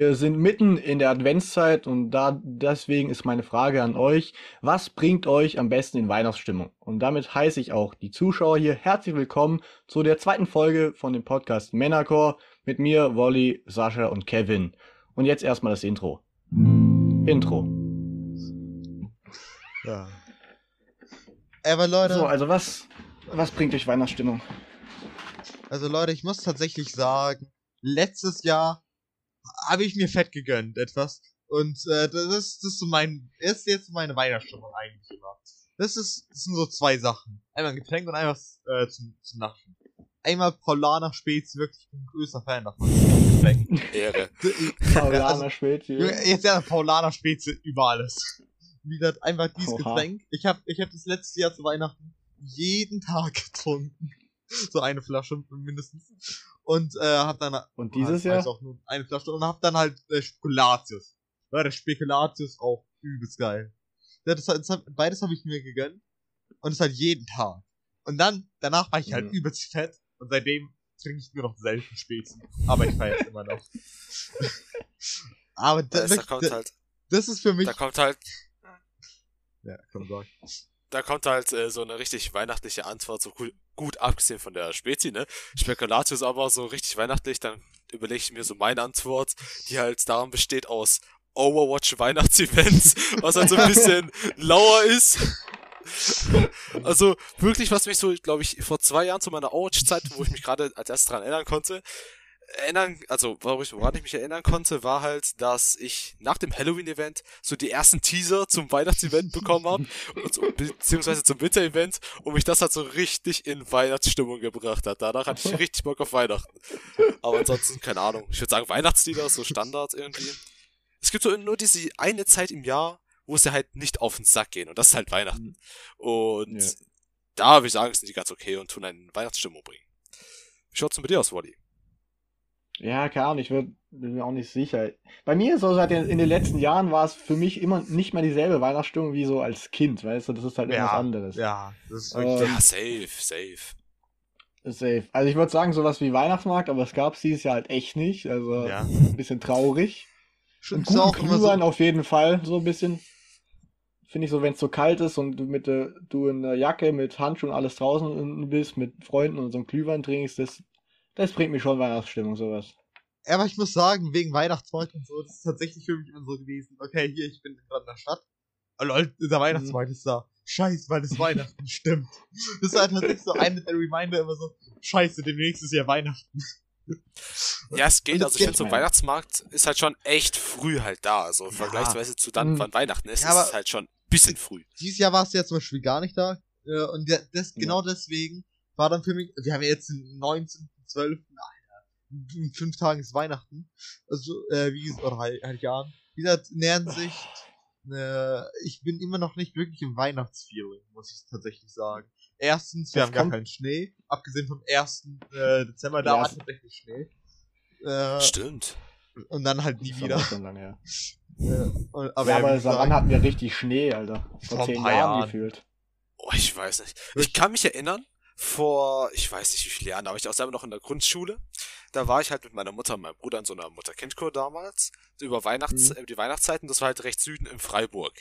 Wir sind mitten in der Adventszeit und da deswegen ist meine Frage an euch, was bringt euch am besten in Weihnachtsstimmung? Und damit heiße ich auch die Zuschauer hier herzlich willkommen zu der zweiten Folge von dem Podcast Männerchor mit mir, Wolli, Sascha und Kevin. Und jetzt erstmal das Intro. Intro. Ja. Aber Leute, So, also was, was bringt euch Weihnachtsstimmung? also Leute, ich muss tatsächlich sagen, letztes Jahr habe ich mir fett gegönnt etwas und äh, das ist das ist so mein ist jetzt meine Weihnachtsstimmung eigentlich immer. Das ist das sind so zwei Sachen. Einmal ein Getränk und einmal äh, zum, zum Naschen. Einmal Paulaner Spezi, wirklich ich bin ein größter Fan davon. Getränk. Ehre. Paulaner Also, Spezi. Jetzt ja Paulaner Spezi über alles. Wieder einfach dieses Oha. Getränk. Ich habe ich hab das letzte Jahr zu Weihnachten jeden Tag getrunken. So eine Flasche mindestens. Und äh, hab dann Und dieses Ah, Jahr? auch nur eine Flasche und hab dann halt äh, Spekulatius. Ja, der Spekulatius auch übelst geil. Ja, das, das, hab- beides habe ich mir gegönnt. Und das halt jeden Tag. Und dann, danach war ich halt Mhm. übelst fett. Und seitdem trinke ich nur noch selten Spezi. Aber ich feiere immer noch. Aber da, Da, da kommt das, halt, das ist für mich. da kommt halt, ja, komm, sag. da kommt halt äh, so eine richtig weihnachtliche Antwort, so gut, gut abgesehen von der Spezi, ne? Spekulatius aber so richtig weihnachtlich, dann überlege ich mir so meine Antwort, die halt daran besteht aus Overwatch Weihnachtsevents, was halt so ein bisschen lauer ist. Also wirklich, was mich so, glaube ich, vor zwei Jahren zu meiner Overwatch-Zeit, wo ich mich gerade als erstes dran erinnern konnte, erinnern, also woran ich, woran ich mich erinnern konnte, war halt, dass ich nach dem Halloween-Event so die ersten Teaser zum Weihnachtsevent bekommen habe, so, beziehungsweise zum Winter-Event, und mich das halt so richtig in Weihnachtsstimmung gebracht hat. Danach hatte ich richtig Bock auf Weihnachten. Aber ansonsten, keine Ahnung. Ich würde sagen, Weihnachtslieder, so Standard irgendwie. Es gibt so nur diese eine Zeit im Jahr, wo es ja halt nicht auf den Sack gehen, und das ist halt Weihnachten. Und Ja. da würde ich sagen, sind die ganz okay und tun einen in Weihnachtsstimmung bringen. Wie schaut's denn bei dir aus, Wally? Ja, keine Ahnung, ich würd- bin mir auch nicht sicher. Bei mir ist so, seit den, in den letzten Jahren war es für mich immer nicht mehr dieselbe Weihnachtsstimmung wie so als Kind, weißt du, das ist halt Ja, etwas anderes. Ja, das ist Ähm, wirklich. Ja, safe, safe. Safe. Also ich würde sagen, sowas wie Weihnachtsmarkt, aber es gab dieses Jahr halt echt nicht, also ja. ein bisschen traurig. Schon guten Glühwein so. auf jeden Fall, so ein bisschen. Finde ich so, wenn es so kalt ist und du mit der, du in der Jacke mit Handschuhen alles draußen bist, mit Freunden und so einem Glühwein trinkst, das, das bringt mich schon Weihnachtsstimmung, sowas. Ja, aber ich muss sagen, wegen Weihnachtsmarkt und so, das ist tatsächlich für mich immer so gewesen. Okay, hier, ich bin gerade in der Stadt. Oh, Leute, der Weihnachtsmarkt ist da. Scheiße, weil das Weihnachten stimmt. Das war tatsächlich so eine der Reminder immer so, scheiße, demnächst ist ja Weihnachten. Ja, es geht. Also ich finde, so ein. Weihnachtsmarkt ist halt schon echt früh halt da. Also vergleichsweise zu dann, Mhm. wann Weihnachten ist, Ja, ist es halt schon ein bisschen früh. Dieses Jahr war es ja zum Beispiel gar nicht da. Äh, Und das, genau deswegen war dann für mich, wir haben ja jetzt den 19.12. Alter, in fünf Tagen ist Weihnachten. Also, äh, wie gesagt, oder Heil- Heiligabend. Wie gesagt, nähern sich, äh, ich bin immer noch nicht wirklich im Weihnachtsfeeling, muss ich tatsächlich sagen. Erstens, wir Das haben gar keinen Schnee, abgesehen vom 1. Äh, Dezember, da Ja, war es- tatsächlich Schnee. Äh, Stimmt. und dann halt nie Das wieder. aber schon lange her. Äh, und, Aber, ja, aber wann hatten wir richtig Schnee, Alter? Vor Vor zehn Jahren Jahren. gefühlt. Oh, ich weiß nicht. Ich kann mich erinnern, vor, ich weiß nicht wie viele Jahren, da war ich auch selber noch in der Grundschule. Da war ich halt mit meiner Mutter und meinem Bruder in so einer Mutter-Kind-Kur damals, über Weihnachts, Mhm. äh, die Weihnachtszeiten, das war halt recht Süden in Freiburg.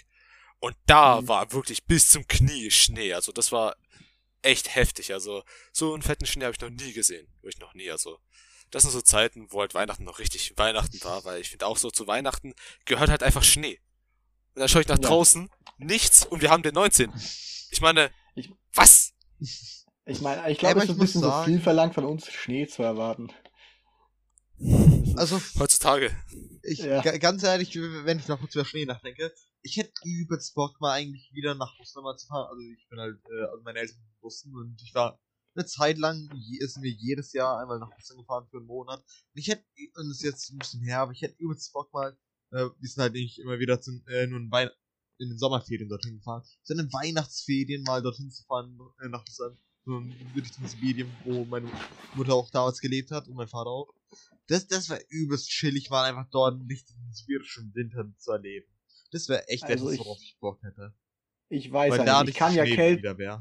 Und da Mhm. war wirklich bis zum Knie Schnee, also das war echt heftig, also so einen fetten Schnee habe ich noch nie gesehen, wirklich noch nie, also das sind so Zeiten, wo halt Weihnachten noch richtig Weihnachten war, weil ich finde auch so zu Weihnachten gehört halt einfach Schnee. Und dann schaue ich nach Ja. draußen, nichts und wir haben den 19. Ich meine, Ich- was? Ich meine, ich glaube, es ist ich ein muss bisschen so sagen- viel verlangt von uns, Schnee zu erwarten. also Heutzutage. Ich, Ja. ga- ganz ehrlich, wenn ich noch kurz über Schnee nachdenke, ich hätte übelst Bock mal eigentlich wieder nach Russland mal zu fahren. Also ich bin halt, äh, also meine Eltern sind in Russen und ich war eine Zeit lang, je, sind wir jedes Jahr einmal nach Russland gefahren für einen Monat. Und ich hätte, und das ist jetzt ein bisschen her, aber ich hätte übelst Bock mal, äh, wir sind halt nicht immer wieder zum, äh, nur in, Wein in den Sommerferien dorthin gefahren, sondern in Weihnachtsferien mal dorthin zu fahren, äh, nach Russland. Wirklich zum Sibirien, wo meine Mutter auch damals gelebt hat und mein Vater auch. Das, das wäre übelst chillig, mal einfach dort nicht den sibirischen Winter zu erleben. Das wäre echt Also etwas, worauf ich Bock hätte. Ich weiß Weil ja da nicht, ich kann ja Schnee Kälte, wieder wäre.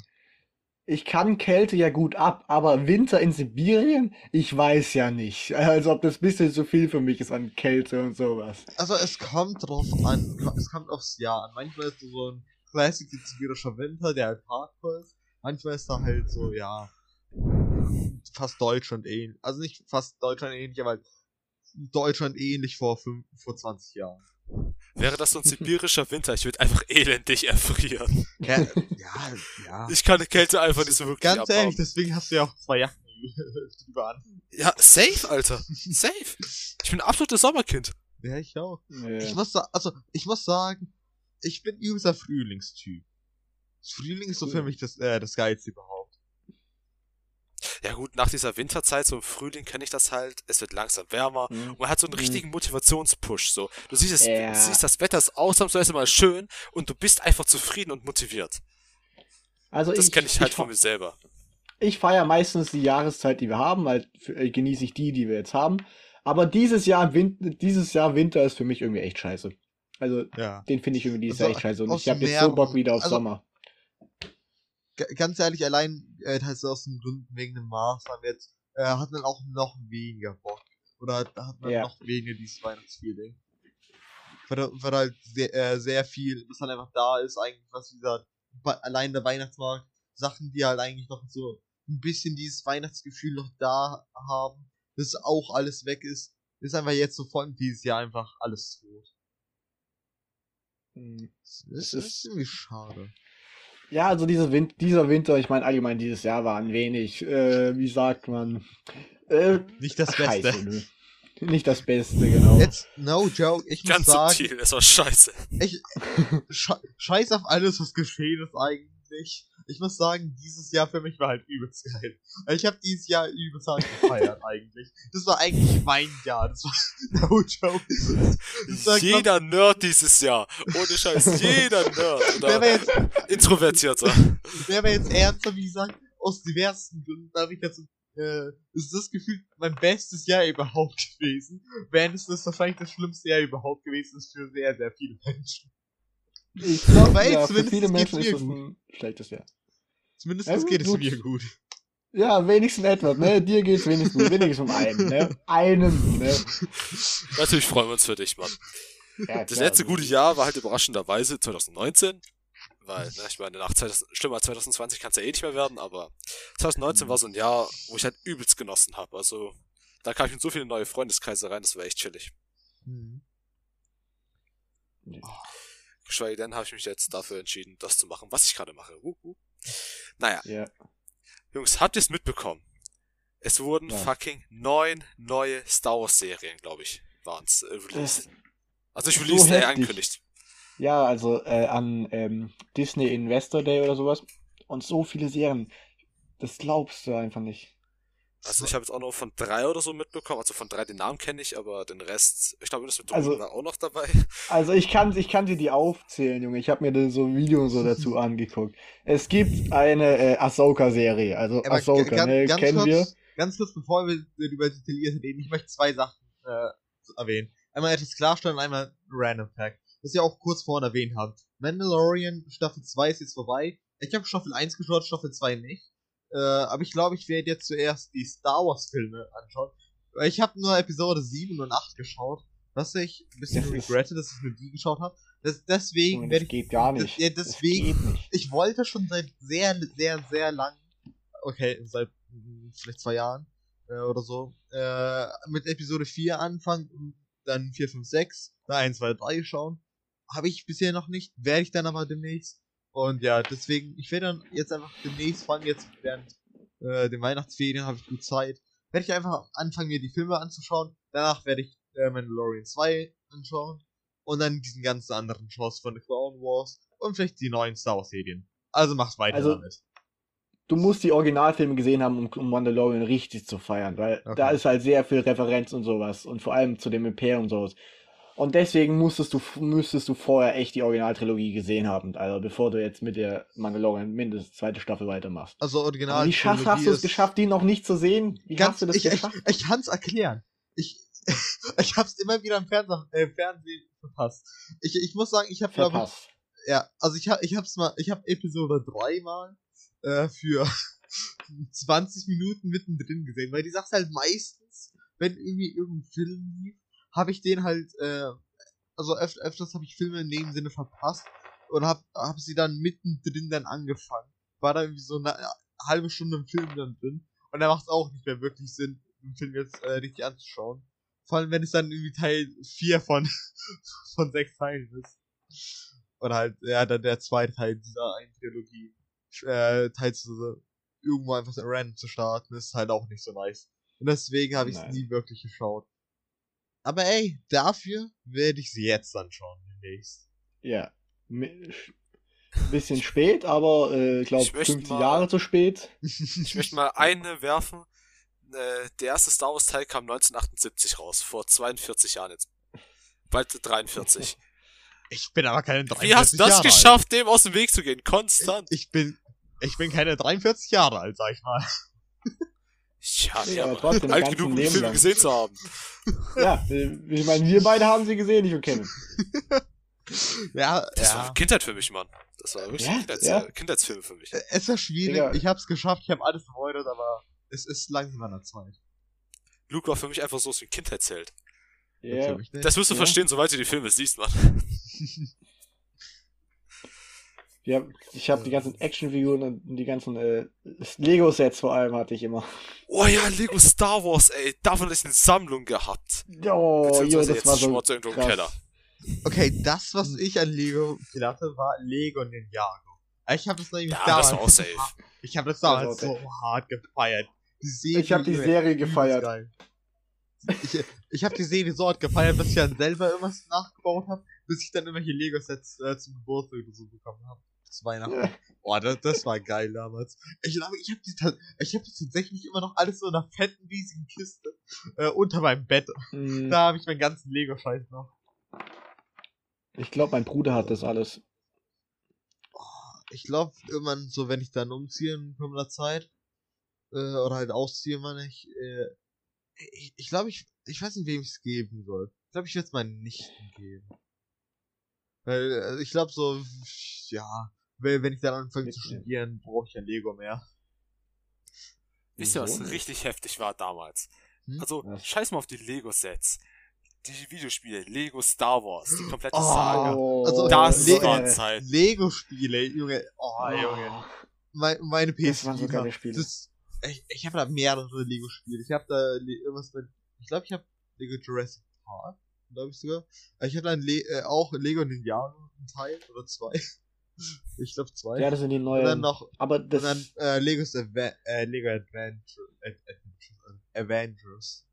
ich kann Kälte ja gut ab, aber Winter in Sibirien, ich weiß ja nicht. Also ob das ein bisschen zu viel für mich ist an Kälte und sowas. Also es kommt drauf an, es kommt aufs Jahr an. Manchmal ist so ein Classic sibirischer Winter, der halt hardcore ist. Manchmal ist da halt so, ja, fast Deutschland ähnlich. Also nicht fast Deutschland ähnlich, aber Deutschland ähnlich vor, fünf, vor 20 Jahren. Wäre das so ein sibirischer Winter, ich würde einfach elendig erfrieren. Ja, ja, ja. Ich kann die Kälte einfach nicht so wirklich Ganz abhaben. ehrlich, deswegen hast du ja auch zwei Jacken drüber an. Ja, safe, Alter. Safe. Ich bin ein absolutes Sommerkind. Ja, ich auch. Nee. Ich muss also, ich muss sagen, ich bin übelster Frühlingstyp. Frühling ist so für Cool. mich das, äh, das Geilste überhaupt. Ja gut, nach dieser Winterzeit, so im Frühling kenne ich das halt. Es wird langsam wärmer. Mhm. Und man hat so einen Mhm. richtigen Motivationspush. So, du siehst, es, Ja. du siehst, das Wetter ist ausnahmsweise mal schön und du bist einfach zufrieden und motiviert. Also Das ich, kenne ich halt ich, von mir selber. ich feiere meistens die Jahreszeit, die wir haben, weil äh, genieße ich die, die wir jetzt haben. Aber dieses Jahr, Win dieses Jahr Winter ist für mich irgendwie echt scheiße. Also Ja. den finde ich irgendwie dieses Also, Jahr echt scheiße. Und ich habe jetzt so Bock wieder auf also- Sommer. Ganz ehrlich, allein äh, halt so aus den Gründen wegen dem Maßnahmen jetzt, äh, hat man auch noch weniger Bock. Oder hat, hat man Ja. noch weniger dieses Weihnachtsfeeling. Weil, weil halt sehr, äh, sehr viel, was halt einfach da ist, eigentlich, was wie gesagt, bei- allein der Weihnachtsmarkt, Sachen, die halt eigentlich noch so ein bisschen dieses Weihnachtsgefühl noch da haben, das auch alles weg ist, ist einfach jetzt so allem dieses Jahr einfach alles tot. Das ist, das ist- ist irgendwie schade. Ja, also diese Win dieser Winter, ich meine allgemein dieses Jahr war ein wenig, äh, wie sagt man, äh, Nicht das Beste. scheiße, nö. Nicht das Beste, genau. Jetzt, no joke, ich muss Ganz sagen, subtil, es war scheiße. ich, sche scheiß auf alles, was geschehen ist eigentlich. Ich muss sagen, dieses Jahr für mich war halt übelst geil. Ich habe dieses Jahr übelst hart gefeiert eigentlich. Das war eigentlich mein Jahr. Das war no joke. Das war Jeder Nerd dieses Jahr. Ohne Scheiß, jeder Nerd. Wer Oder war jetzt, Introvertierter. wer war jetzt ernster, wie gesagt, aus diversen Gründen darf ich dazu, äh, ist das Gefühl mein bestes Jahr überhaupt gewesen. Während es das wahrscheinlich das schlimmste Jahr überhaupt gewesen ist für sehr, sehr viele Menschen. Ich glaube, ja, für viele Menschen ist das gut. ein schlechtes Jahr. Zumindest Ja, geht es mir gut. Ja, wenigstens etwas, ne? Dir geht's wenigstens gut, wenigstens um einen, ne? Einen, ne? Natürlich freuen wir uns für dich, Mann. Ja, Das letzte gute Jahr war halt überraschenderweise 2019. Weil, ne, ich meine, nach 2000, schlimmer als 2020 kann es ja eh nicht mehr werden, aber 2019 war so ein Jahr, wo ich halt übelst genossen habe. Also, da kam ich in so viele neue Freundeskreise rein, das war echt chillig. Mhm. Geschweige denn habe ich mich jetzt dafür entschieden, das zu machen, was ich gerade mache. Uh, uh. Naja, Ja. Jungs, habt ihr es mitbekommen? Es wurden Ja. fucking neun neue Star Wars Serien, glaube ich, waren's äh, released. Also so released, äh, heftig. angekündigt. Ja, also äh, an ähm, Disney Investor Day oder sowas. Und so viele Serien. Das glaubst du einfach nicht. Also ich habe jetzt auch noch von drei oder so mitbekommen. Also von drei den Namen kenne ich, aber den Rest, ich glaube, das mit Also- war auch noch dabei. Also ich kann, ich kann dir die aufzählen, Junge. Ich habe mir da so Videos so dazu angeguckt. Es gibt eine äh, Ahsoka-Serie. Also Aber Ahsoka, ne, ganz kennen kurz, wir. Ganz kurz, bevor wir über detailliert reden, ich möchte zwei Sachen äh, erwähnen. Einmal etwas klarstellen und einmal ein Random Fact. Das ihr auch kurz vorhin erwähnt habt. Mandalorian Staffel 2 ist jetzt vorbei. Ich habe Staffel 1 geschaut, Staffel 2 nicht. Äh, aber ich glaube, ich werde jetzt zuerst die Star Wars Filme anschauen. Weil ich habe nur Episode 7 und 8 geschaut. Was ich ein bisschen Das regrette, dass ich nur die geschaut habe. Das, deswegen Junge, werde das ich. geht gar das- nicht. Ja, Das deswegen geht nicht. ich wollte schon seit sehr, sehr, sehr lang, okay, seit mm, vielleicht zwei Jahren äh, oder so, äh, mit Episode 4 anfangen und dann 4, 5, 6, dann 1, 2, 3 schauen. Habe ich bisher noch nicht, werde ich dann aber demnächst. Und ja, deswegen, ich werde dann jetzt einfach demnächst, vor allem jetzt während äh, den Weihnachtsferien habe ich gut Zeit, werde ich einfach anfangen, mir die Filme anzuschauen. Danach werde ich äh, Mandalorian 2 anschauen. Und dann diesen ganzen anderen Shows von The Clone Wars und vielleicht die neuen Star Wars Serien. Also macht weiter Also, damit. Du musst die Originalfilme gesehen haben, um, um Mandalorian richtig zu feiern, weil Okay. da ist halt sehr viel Referenz und sowas und vor allem zu dem Imperium und sowas. Und deswegen musstest du, müsstest du vorher echt die Originaltrilogie gesehen haben, also bevor du jetzt mit der Mandalorian mindestens zweite Staffel weitermachst. Also original. Wie schaffst, hast du es geschafft, die noch nicht zu sehen? Wie hast du das ich, ich, geschafft? ich kann es erklären. Ich, ich hab's immer wieder im Fernseher, äh, Fernsehen verpasst. Ich, ich muss sagen, ich habe glaube ja, also ich hab, ich hab's mal, ich habe Episode 3 mal äh, für 20 Minuten mittendrin gesehen, weil die sagst halt meistens, wenn irgendwie irgendein Film lief, habe ich den halt, äh, also öf öfters habe ich Filme in dem Sinne verpasst und hab, hab sie dann mittendrin dann angefangen. War da irgendwie so eine halbe Stunde im Film dann drin und da macht es auch nicht mehr wirklich Sinn, den Film jetzt äh, richtig anzuschauen. Vor allem, wenn es dann irgendwie Teil 4 von, von 6 Teilen ist. Oder halt, ja, dann der zweite Teil dieser einen Trilogie. Äh, Teil zu, irgendwo einfach so random zu starten, ist halt auch nicht so nice. Und deswegen habe ich es nie wirklich geschaut. Aber ey, dafür werde ich sie jetzt anschauen demnächst. Ja. Mi- Bisschen spät, aber äh, ich glaube Ich möchte 50 mal- Jahre zu spät. Ich möchte mal eine werfen. Äh, der erste Star Wars Teil kam 1978 raus, vor 42 Jahren jetzt. Bald 43. Ich bin aber keine 43 Wie hast du das Jahre geschafft, dem aus dem Weg zu gehen? Alt. Konstant. Ich bin, ich bin keine 43 Jahre alt, sag ich mal. Ja, Ja, ja, aber trotzdem alt genug, um die Filme lang. gesehen zu haben. Ja, ich meine, wir beide haben sie gesehen, ich und Kevin. Ja, Das ja. war Kindheit für mich, Mann. Das war wirklich Ja, Kindheits ja. äh, Kindheitsfilme für mich. Es war schwierig, Digga. ich hab's geschafft, ich habe alles verfreundet, aber es ist langsam an der Zeit. Luke war für mich einfach so ein Kindheitsheld. Ja. Nicht. Das wirst du Ja. verstehen, sobald du die Filme siehst, Mann. Haben, ich habe die ganzen Actionfiguren und die ganzen äh, Lego-Sets vor allem hatte ich immer. Oh ja, Lego Star Wars, ey. Davon hatte ich eine Sammlung gehabt. Oh, jo, das war so irgendwo im krass. Keller. Okay, das, was ich an Lego hatte, war Lego Ninjago. Ich habe das nämlich Ja, damals. das war auch safe. Ich habe das damals so hart gefeiert. Ich habe die Serie gefeiert. geil. Ich, ich habe die Serie so hart gefeiert, dass ich dann selber irgendwas nachgebaut habe, bis ich dann irgendwelche Lego-Sets äh, zum Geburtstag oder so bekommen habe. Zu Weihnachten. Boah, das, das war geil damals. Ich glaube, ich habe ich habe tatsächlich immer noch alles so in einer fetten, riesigen Kiste äh, unter meinem Bett. Hm, Da habe ich meinen ganzen Lego-Scheiß noch. Ich glaube, mein Bruder hat das alles. Ich glaube, irgendwann so, wenn ich dann umziehe in kommender Zeit, äh, oder halt ausziehe, meine ich, äh, ich, ich glaube, ich, ich weiß nicht, wem ich es geben soll. Ich glaube, ich werde es meinen Nichten geben. Weil, äh, ich glaube so, ja, wenn wenn ich dann anfange zu studieren, brauche ich ja Lego mehr. Wisst ihr, was richtig heftig war damals? Hm? Also, Was? scheiß mal auf die Lego-Sets. Die Videospiele, Lego Star Wars, die komplette Oh, Saga. Also, Das Lego- war Zeit. Lego-Spiele, Junge, oh, Junge. Mein, meine PS Das waren so geile Spiele. Das, ich ich habe da mehrere Lego-Spiele. Ich habe da Le- irgendwas mit. Ich glaube, ich habe Lego Jurassic Park, glaube ich sogar. Ich habe dann Le äh, auch Lego Ninjago, ein Teil oder zwei. Ich glaube zwei. Ja, das sind die und neuen. dann noch aber und das, dann äh, Legos Ava äh, Lego Adventure, Ad äh, Avengers.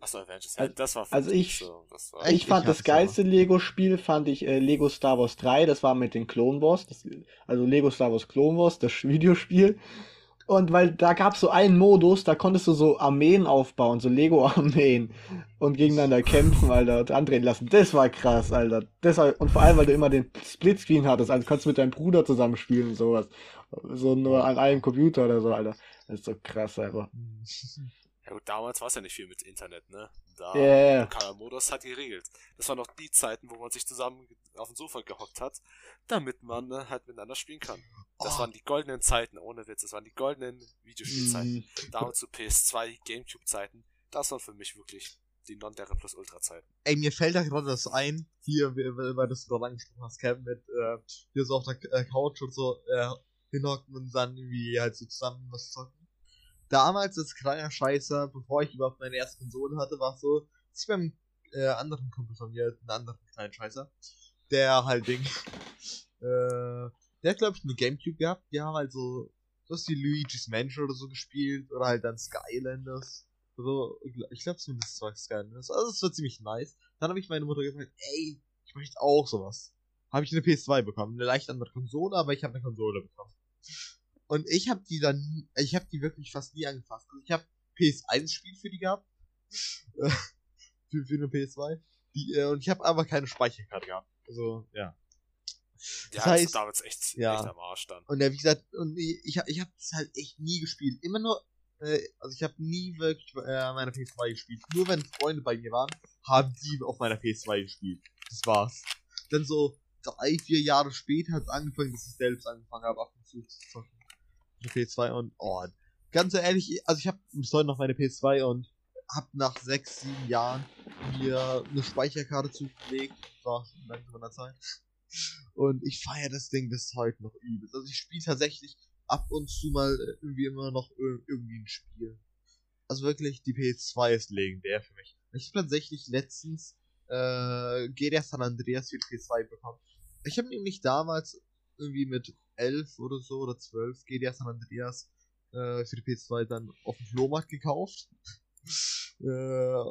Achso, Avengers. Also- Ja, das war für also mich ich- so, das war Echt? ich fand ich das geilste Lego-Spiel, fand ich äh, Lego Star Wars 3, das war mit den Clone Wars, das, also Lego Star Wars Clone Wars, das Videospiel. Und weil da gab es so einen Modus, da konntest du so Armeen aufbauen, so Lego-Armeen und gegeneinander kämpfen, Alter, und andrehen lassen. Das war krass, Alter. Das war, und vor allem, weil du immer den Splitscreen hattest, also konntest du mit deinem Bruder zusammenspielen und sowas. So nur an einem Computer oder so, Alter. Das ist so krass einfach. Ja gut, damals war es ja nicht viel mit Internet, ne? Da lokaler Modus hat geregelt. Das waren noch die Zeiten, wo man sich zusammen auf dem Sofa gehockt hat, damit man äh, halt miteinander spielen kann. Das Oh. waren die goldenen Zeiten, ohne Witz. Das waren die goldenen Videospielzeiten. Mhm. Damals zu PS2, Gamecube-Zeiten. Das waren für mich wirklich die Non-Dere-Plus-Ultra-Zeiten. Ey, mir fällt da gerade das ein, hier, weil weil du es gerade angesprochen hast, Kevin, mit, äh, hier so auf der äh, Couch und so, äh, hinhocken und dann irgendwie halt so zusammen was zocken. Damals als kleiner Scheißer, bevor ich überhaupt meine erste Konsole hatte, war es so, dass ich beim äh, anderen Kumpel von mir, einen anderen kleinen Scheißer, der halt Ding, äh, der hat glaube ich eine Gamecube gehabt, die haben halt so, so die Luigi's Mansion oder so gespielt, oder halt dann Skylanders. So, ich glaube zumindest zwei Skylanders. Also es war ziemlich nice. Dann habe ich meine Mutter gesagt, ey, ich möchte auch sowas. Habe ich eine PS2 bekommen, eine leicht andere Konsole, aber ich habe eine Konsole bekommen. Und ich habe die dann, ich habe die wirklich fast nie angefasst. Also ich habe PS1-Spiel für die gehabt, für, für eine PS2. Die, äh, und ich habe aber keine Speicherkarte gehabt. Also ja. Ja, Das das heißt- war damals echt, ja. echt am Arsch dann. Und ja, wie gesagt, und ich, ich, ich habe das halt echt nie gespielt. Immer nur, äh, also ich habe nie wirklich äh, meine PS2 gespielt. Nur wenn Freunde bei mir waren, haben die auf meiner PS2 gespielt. Das war's. Dann so drei, vier Jahre später hat es angefangen, dass ich selbst angefangen habe, ab und zu zu zocken. Eine PS2 und oh, ganz ehrlich, also ich habe bis heute noch meine PS2 und hab nach sechs, sieben Jahren mir eine Speicherkarte zugelegt. War schon an der Zeit. Und ich feiere das Ding bis heute noch übelst. Also ich spiele tatsächlich ab und zu mal irgendwie immer noch irgendwie ein Spiel. Also wirklich, die PS2 ist legendär für mich. Ich habe tatsächlich letztens äh, GTA San Andreas für die PS2 bekommen. Ich habe nämlich damals irgendwie mit 11 oder so oder 12 GTA San Andreas äh, für die PS2 dann auf dem Flohmarkt gekauft. äh,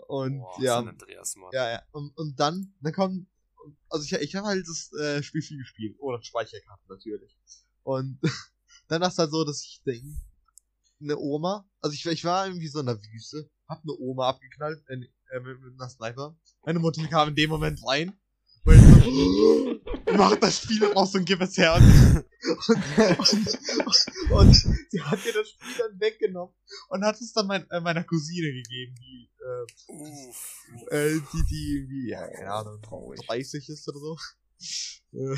und Boah, ja, Andreas, ja, ja, und, und dann, dann kommt, also ich, ich habe halt das äh, Spiel viel gespielt, ohne Speicherkarte natürlich. Und dann war es halt so, dass ich denke, eine Oma, also ich, ich war irgendwie so in der Wüste, hab eine Oma abgeknallt äh, äh, mit, mit einer Sniper. Meine Mutter kam in dem Moment rein, weil so, mach das Spiel raus und gib es her. Und, und, und, sie hat mir das Spiel dann weggenommen und hat es dann mein, äh, meiner Cousine gegeben, die, äh, äh, die, die irgendwie, ja, keine Ahnung, 30 ist oder so. Äh,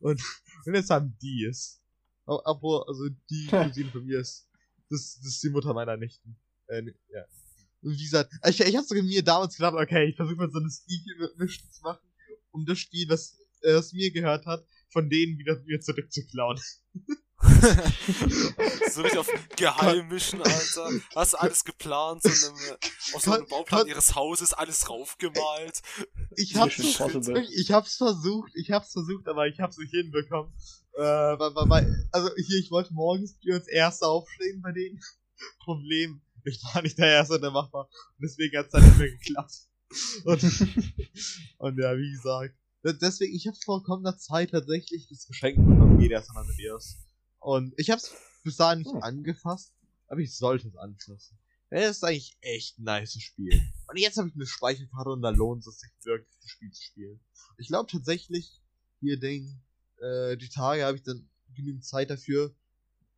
und, und jetzt haben die es. Obwohl, also die Cousine von mir ist, das, das ist die Mutter meiner Nichten. Äh, ja. Und wie gesagt, ich, ich hab sogar mir damals gedacht, okay, ich versuche mal so eine Sneaky-Mischung zu machen, um das Spiel, das äh, es mir gehört hat, von denen wieder mir zurückzuklauen. so richtig auf geheim mischen, Alter. Hast du alles geplant, so einem, aus so einem Bauplan ihres Hauses alles raufgemalt. Ich hab's, ich hab's versucht, ich hab's versucht, aber ich hab's nicht hinbekommen. Äh, weil, weil, also hier, ich wollte morgens als Erster aufstehen bei denen. Problem, ich war nicht der Erste, der machbar. Und deswegen hat's dann nicht mehr geklappt. Und, und ja, wie gesagt, Deswegen, ich habe vor kommender Zeit tatsächlich das Geschenk bekommen, GTA San Andreas. Und ich habe es bis dahin nicht hm. angefasst, aber ich sollte es anfassen. Das ist eigentlich echt ein nice Spiel. Und jetzt habe ich eine Speicherkarte und da lohnt es sich wirklich, das Spiel zu spielen. Ich glaube tatsächlich, hier Ding, äh, die Tage habe ich dann genügend Zeit dafür.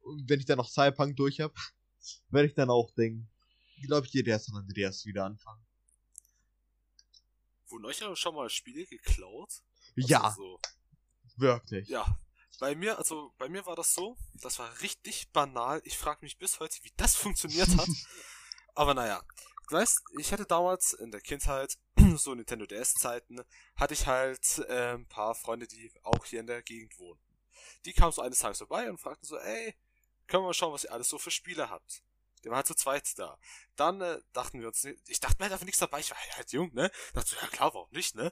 Und wenn ich dann noch Cyberpunk durch habe, werde ich dann auch denken, glaube ich, GTA San Andreas wieder anfangen. Wurden euch ja schon mal Spiele geklaut? Also ja. So. Wirklich. Ja. Bei mir, also bei mir war das so, das war richtig banal. Ich frage mich bis heute, wie das funktioniert hat. Aber naja. Du weißt, ich hatte damals in der Kindheit, so Nintendo DS-Zeiten, hatte ich halt äh, ein paar Freunde, die auch hier in der Gegend wohnen. Die kamen so eines Tages vorbei und fragten so, ey, können wir mal schauen, was ihr alles so für Spiele habt. Der war halt zu zweit da. Dann äh, dachten wir uns, ich dachte mir halt einfach nichts dabei, ich war halt jung, ne? Dachte so, ja klar, warum nicht, ne?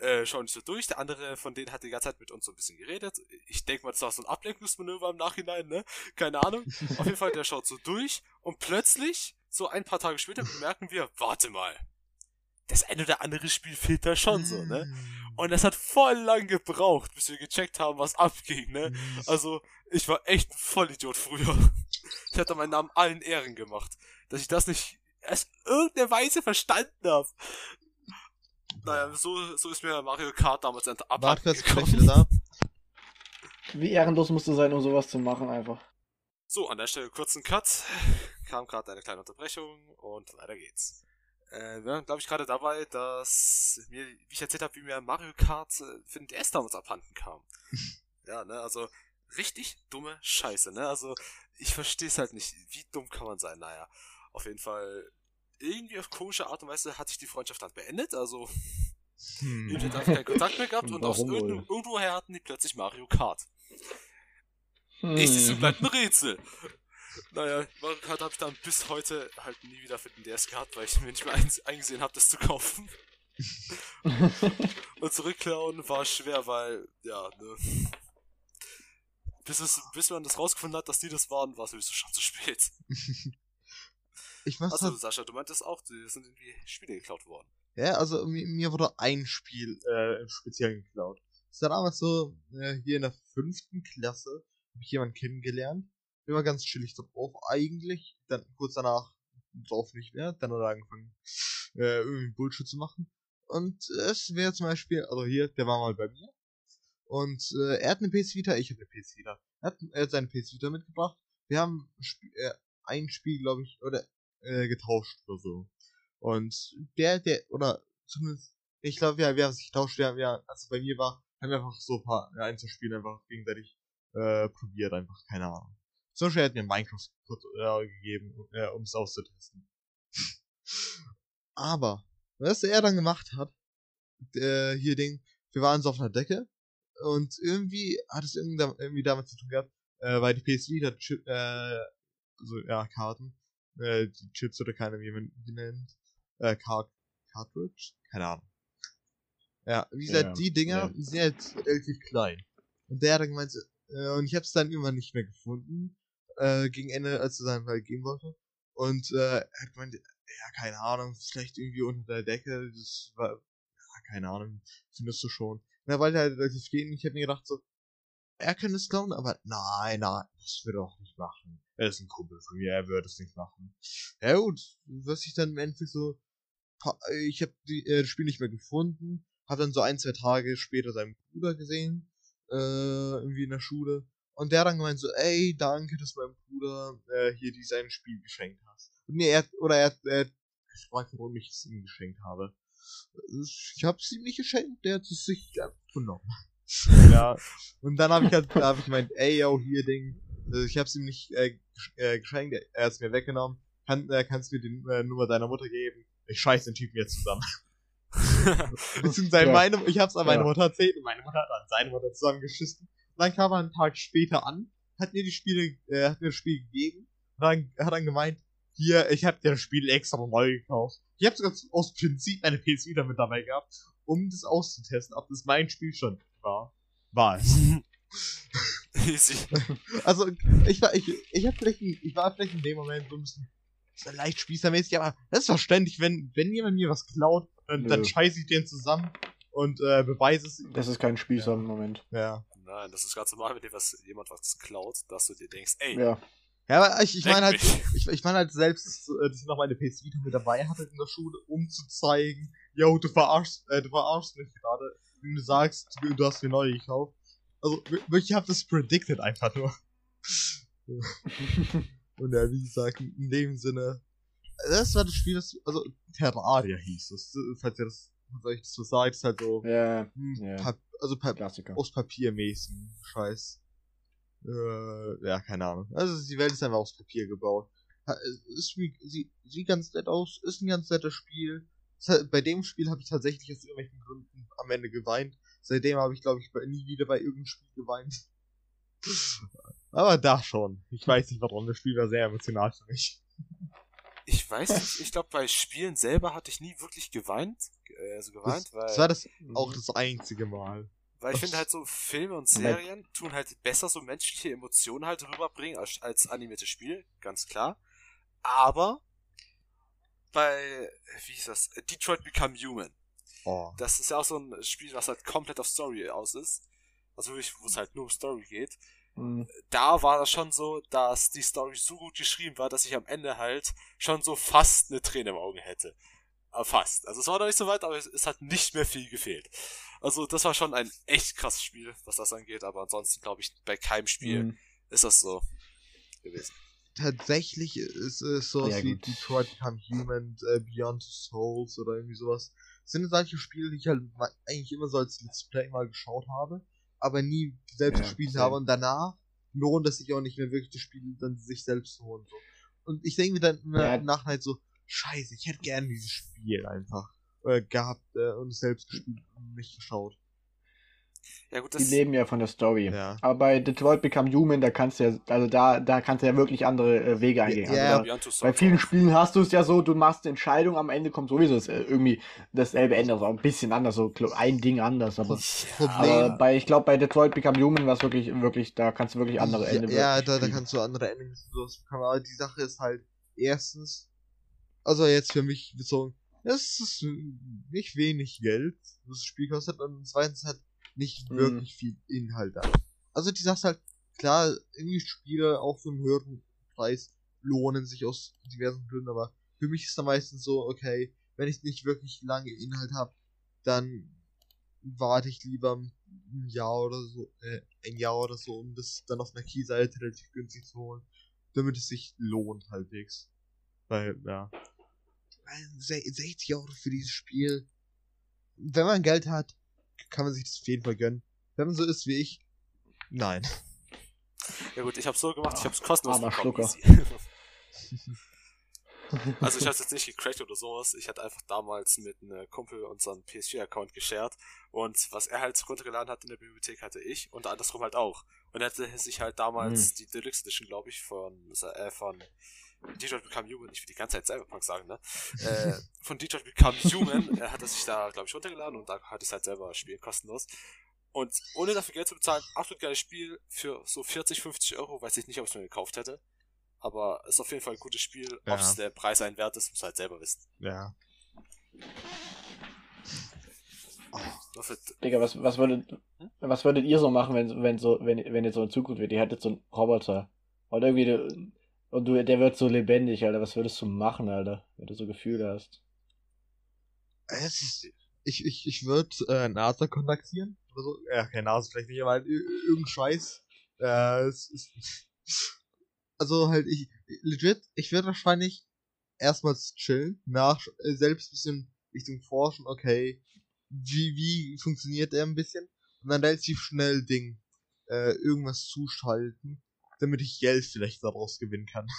Äh, schauen nicht so durch. Der andere von denen hat die ganze Zeit mit uns so ein bisschen geredet. Ich denke mal, das war so ein Ablenkungsmanöver im Nachhinein, ne? Keine Ahnung. Auf jeden Fall, der schaut so durch und plötzlich, so ein paar Tage später, merken wir, warte mal. Das ein oder andere Spiel fehlt da schon so, ne? Mm. Und das hat voll lang gebraucht, bis wir gecheckt haben, was abging, ne? Mm. Also, ich war echt ein Vollidiot früher. Ich hatte meinen Namen allen Ehren gemacht. Dass ich das nicht erst irgendeine Weise verstanden habe. Naja, so, so ist mir Mario Kart damals abgekommen. Da. Wie ehrenlos musst du sein, um sowas zu machen, einfach. So, an der Stelle kurzen Cut. Kam gerade eine kleine Unterbrechung und weiter geht's. Äh, wir waren, glaube ich, gerade dabei, dass mir, wie ich erzählt habe, wie mir Mario Kart äh, für den DS damals abhanden kam. ja, ne, also richtig dumme Scheiße, ne? Also ich verstehe es halt nicht. Wie dumm kann man sein? Naja, auf jeden Fall irgendwie auf komische Art und Weise hat sich die Freundschaft dann beendet. Also hm. ich hat einfach keinen Kontakt mehr gehabt und aus irgendwo, irgendwoher hatten die plötzlich Mario Kart. Hm. Ich, das bleibt ein Rätsel. Naja, Mario Kart habe ich dann bis heute halt nie wieder für den DS gehabt, weil ich mir nicht mehr eingesehen habe, das zu kaufen. und zurückklauen war schwer, weil, ja, ne bis, es, bis man das rausgefunden hat, dass die das waren, war es sowieso schon zu spät. ich weiß Also, Sascha, du meintest auch, die sind irgendwie Spiele geklaut worden. Ja, also mir, mir wurde ein Spiel äh, im Speziellen geklaut. Das war damals so, äh, hier in der fünften Klasse, habe ich jemanden kennengelernt. Der war ganz chillig drauf, eigentlich. Dann kurz danach drauf nicht mehr. Dann hat er angefangen, äh, irgendwie Bullshit zu machen. Und es wäre zum Beispiel, also hier, der war mal bei mir. Und äh, er hat eine PS Vita, ich habe eine PS Vita. Er hat, er hat seine PS Vita mitgebracht. Wir haben Sp äh, ein Spiel, glaube ich, oder äh, getauscht oder so. Und der, der, oder zumindest, ich glaube, ja, wir haben sich getauscht, wir, wir, also bei mir war, haben wir einfach so ein paar ja, Einzelspiele einfach gegenseitig äh, probiert, einfach, keine Ahnung. Zum Beispiel er hat mir Minecraft äh, gegeben, äh, um es auszutesten. Aber, was er dann gemacht hat, äh, hier Ding, wir waren so auf einer Decke und irgendwie hat es irgendwie, damit zu tun gehabt, äh, weil die PS Vita Chip, äh, also ja, Karten, äh, die Chips oder keine, wie man die nennt, äh, Card, Cartridge? Keine Ahnung. Ja, wie gesagt, Ja, die Dinger ja. sind jetzt relativ klein. Und der hat dann gemeint, äh, und ich hab's dann irgendwann nicht mehr gefunden, äh, gegen Ende, als er dann halt gehen wollte. Und äh, er hat gemeint, ja, keine Ahnung, vielleicht irgendwie unter der Decke, das war, ja, keine Ahnung, findest du schon. Weil er relativ stehen, ich hab mir gedacht so, er kann es klauen, aber nein, nein, das wird er auch nicht machen. Er ist ein Kumpel von mir, er würde es nicht machen. Ja gut, was ich dann im Endeffekt so, ich habe äh, das Spiel nicht mehr gefunden, habe dann so ein, zwei Tage später seinen Bruder gesehen, äh, irgendwie in der Schule. Und der dann gemeint so, ey, danke, dass du meinem Bruder äh, hier dieses Spiel geschenkt hast. Und nee, er oder er er gefragt, warum ich es ihm geschenkt habe. Ich hab's ihm nicht geschenkt, der hat es sich abgenommen. ja. Und dann habe ich halt, da hab ich gemeint, ey, yo, hier Ding, äh, ich hab's ihm nicht äh, äh, geschenkt, er- hat's mir weggenommen. Kann, äh, kannst du mir die äh, Nummer deiner Mutter geben? Ich scheiß den Typen jetzt zusammen. Beziehungsweise Ja. meine, ich hab's an meine Ja. Mutter erzählt und meine Mutter hat an seine Mutter zusammengeschissen. Und dann kam er einen Tag später an, hat mir die Spiele, äh, hat mir das Spiel gegeben und dann hat dann gemeint, hier, ich hab dir das Spiel extra neu gekauft. Ich hab sogar aus Prinzip meine PS wieder mit dabei gehabt, um das auszutesten, ob das mein Spiel schon war. War es. Easy. Also, ich war, ich, ich hab vielleicht, ein- ich war vielleicht in dem Moment so ein bisschen so leicht spießermäßig, aber das ist verständlich, wenn, wenn jemand mir was klaut, dann, dann scheiße ich den zusammen und äh, beweise es. Das ist kein Spießer im Moment. Ja. Nein, das ist ganz normal, wenn dir was, jemand was klaut, dass du dir denkst, ey, Ja. Ja, aber ich, ich meine halt, ich, ich meine halt selbst, äh, dass ich noch meine PS Vita mit dabei hatte in der Schule, um zu zeigen, yo, du verarschst, äh, du verarschst mich gerade, wenn du sagst, du, du hast mir neue gekauft. Also, ich hab das predicted einfach nur. Und ja, wie gesagt, in dem Sinne, das war das Spiel, das, also, Terraria hieß es, falls ihr das, falls euch das so sagt, ist halt so, ja, hm, ja. Pap also pa Klassiker. aus Papiermäßigen Scheiß. Äh, ja, keine Ahnung. Also die Welt ist einfach aus Papier gebaut. Ist, wie- sie, sieht ganz nett aus, ist ein ganz nettes Spiel. Hat- Bei dem Spiel habe ich tatsächlich aus irgendwelchen Gründen am Ende geweint. Seitdem habe ich, glaube ich, nie wieder bei irgendeinem Spiel geweint. Aber da schon. Ich weiß nicht warum, das Spiel war sehr emotional für mich. ich weiß nicht, ich glaube, bei Spielen selber hatte ich nie wirklich geweint, also geweint, Das, weil, das war das auch das einzige Mal. Weil ich finde halt so Filme und Serien tun halt besser so menschliche Emotionen halt rüberbringen als, als animiertes Spiel, ganz klar. Aber bei, wie hieß das, Detroit Become Human, Oh. das ist ja auch so ein Spiel, was halt komplett auf Story aus ist. Also wirklich, wo es halt nur um Story geht. Mhm. da war das schon so, dass die Story so gut geschrieben war, dass ich am Ende halt schon so fast eine Träne im Auge hätte. Aber fast. Also es war noch nicht so weit, aber es, es hat nicht mehr viel gefehlt. Also das war schon ein echt krasses Spiel, was das angeht, aber ansonsten glaube ich, bei keinem Spiel Mhm. ist das so gewesen. tatsächlich ist es so Ja, wie gut. Detroit Become Human, äh, Beyond Souls oder irgendwie sowas. Das sind solche Spiele, die ich halt eigentlich immer so als Let's Play mal geschaut habe, aber nie selbst Ja, gespielt same. habe und danach lohnt es sich auch nicht mehr wirklich das Spiel dann sich selbst zu holen. So. Und ich denke mir dann immer Ja. im Nachhinein so, scheiße, ich hätte gern dieses Spiel einfach äh, gehabt äh, und selbst gespielt und nicht geschaut. Ja gut, Die das leben ja von der Story. Ja. Aber bei Detroit Become Human, da kannst du ja, also da, da kannst du ja wirklich andere äh, Wege eingehen. ja, also Two bei vielen. Spielen hast du es ja so, du machst eine Entscheidung, am Ende kommt sowieso das, äh, irgendwie dasselbe Ende, also auch ein bisschen anders, so ein Ding anders, aber, aber bei, ich glaube, bei Detroit Become Human war es wirklich, wirklich, da kannst du wirklich andere ja, Ende Ja, da, da kannst du andere Endings und sowas bekommen. Aber die Sache ist halt, erstens, also jetzt für mich bezogen, es ist nicht wenig Geld, was das Spiel kostet, und zweitens hat nicht Mhm. wirklich viel Inhalt da. Also die Sache ist halt, klar, irgendwie Spiele auch für einen höheren Preis lohnen sich aus diversen Gründen, aber für mich ist da meistens so, okay, wenn ich nicht wirklich lange Inhalt habe, dann warte ich lieber ein Jahr oder so, äh, ein Jahr oder so, um das dann auf einer Keyseite relativ günstig zu holen, damit es sich lohnt halbwegs. Weil, ja. Weil se- 60 Euro für dieses Spiel. Wenn man Geld hat, kann man sich das auf jeden Fall gönnen. Wenn man so ist wie ich, nein. Ja gut, ich habe so gemacht, ich habe es kostenlos Armer bekommen. Also ich habe jetzt nicht gecrackt oder sowas. Ich hatte einfach damals mit einem Kumpel unseren PS4-Account geshared und was er halt runtergeladen hat in der Bibliothek hatte ich und andersrum halt auch. Und er hatte sich halt damals die Deluxe Edition, glaube ich, von äh, von Detroit Become Human, ich will die ganze Zeit Cyberpunk sagen, ne? äh, von Detroit Become Human äh, hat er sich da, glaube ich, runtergeladen und da hatte ich halt selber spielen, kostenlos. Und ohne dafür Geld zu bezahlen, absolut geiles Spiel für so 40, 50 Euro, weiß ich nicht, ob ich es mir gekauft hätte. Aber ist auf jeden Fall ein gutes Spiel. Ja. Ob es der Preis einen wert ist, muss halt selber wissen. Ja. Für, Digga, was, was würdet, was würdet ihr so machen, wenn, wenn so, wenn, wenn jetzt so in Zukunft wird? Ihr hättet so einen Roboter. Oder irgendwie, und du, der wird so lebendig, Alter. Was würdest du machen, Alter? Wenn du so Gefühle hast. Es ist, ich ich, ich würde äh, NASA kontaktieren. Oder so. Ja, keine NASA vielleicht nicht, aber halt ir- irgendein Scheiß. Äh, es ist, also halt, ich, legit, ich würde wahrscheinlich erstmals chillen, nach, äh, selbst bisschen Richtung forschen, okay, wie, wie funktioniert der ein bisschen? Und dann relativ schnell Ding, äh, irgendwas zuschalten, damit ich Geld vielleicht daraus gewinnen kann.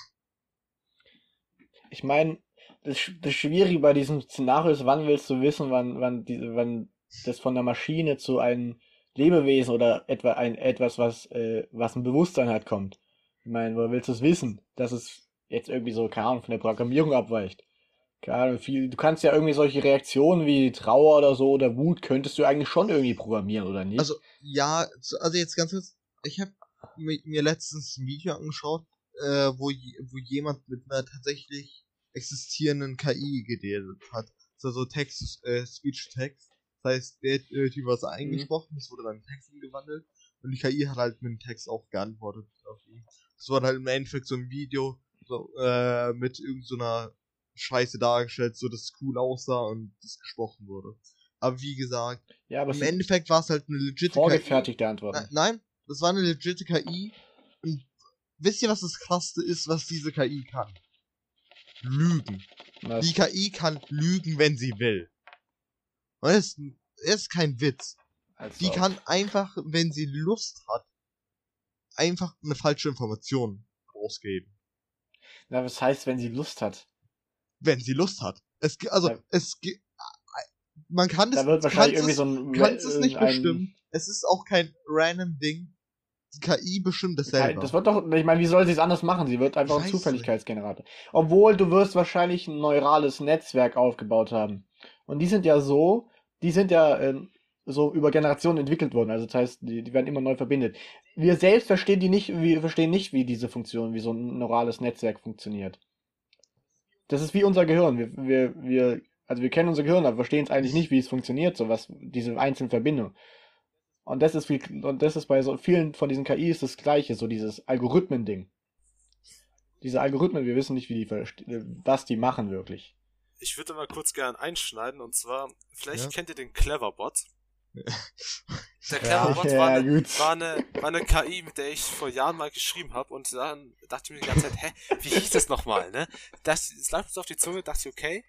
Ich meine, das, das Schwierige bei diesem Szenario ist, wann willst du wissen, wann, wann, diese, wann das von der Maschine zu einem Lebewesen oder etwa ein, etwas, was, äh, was ein Bewusstsein hat, kommt. Ich meine, woher willst du es wissen, dass es jetzt irgendwie so, keine Ahnung, von der Programmierung abweicht? Keine Ahnung, viel, du kannst ja irgendwie solche Reaktionen wie Trauer oder so oder Wut, könntest du eigentlich schon irgendwie programmieren, oder nicht? Also, ja, also jetzt ganz kurz, ich habe mir, mir letztens ein Video angeschaut, äh, wo, wo jemand mit einer tatsächlich existierenden KI geredet hat. Also Text, äh, Speech-Text. Das heißt, der hat äh, die was eingesprochen, das wurde dann in Text umgewandelt und die KI hat halt mit dem Text auch geantwortet auf ihn. Das war halt im Endeffekt so ein Video so, äh, mit irgendeiner Scheiße dargestellt, so dass es cool aussah und das gesprochen wurde. Aber wie gesagt, ja, aber es im Endeffekt war es halt eine legit vorgefertigte KI. Antworten. Nein, nein, das war eine legit KI. Und wisst ihr, was das Krasseste ist, was diese KI kann? Lügen. Was? Die KI kann lügen, wenn sie will. Und das ist, das ist kein Witz. Als Die kann einfach, wenn sie Lust hat, einfach eine falsche Information rausgeben. Na, was heißt, wenn sie Lust hat? Wenn sie Lust hat. Es, also, Ja. es, man kann es, Da wird wahrscheinlich irgendwie es, so ein. kannst es nicht bestimmen. Es ist auch kein random Ding. Die KI bestimmt es selber. Das wird doch, ich meine, wie soll sie es anders machen? Sie wird einfach Ich ein Zufälligkeitsgenerator. Obwohl du wirst wahrscheinlich ein neurales Netzwerk aufgebaut haben. Und die sind ja so, die sind ja ähm, so über Generationen entwickelt worden. Also das heißt, die, die werden immer neu verbindet. Wir selbst verstehen die nicht, wir verstehen nicht, wie diese Funktion, wie so ein neurales Netzwerk funktioniert. Das ist wie unser Gehirn. Wir, wir, wir, also wir kennen unser Gehirn, aber verstehen es eigentlich nicht, wie es funktioniert, so was, diese einzelnen Verbindungen. Und das ist wie, und das ist bei so vielen von diesen KIs das gleiche, so dieses Algorithmen-Ding. Diese Algorithmen, wir wissen nicht, wie die was die machen wirklich. ich würde mal kurz gern einschneiden und zwar, vielleicht Ja. kennt ihr den Cleverbot. Der Ja. Cleverbot war, Ja, eine, gut. war, eine, war eine KI, mit der ich vor Jahren mal geschrieben habe und dann dachte ich mir die ganze Zeit, hä, wie hieß das nochmal, ne? Das, das lag mir so auf die Zunge, dachte ich, okay,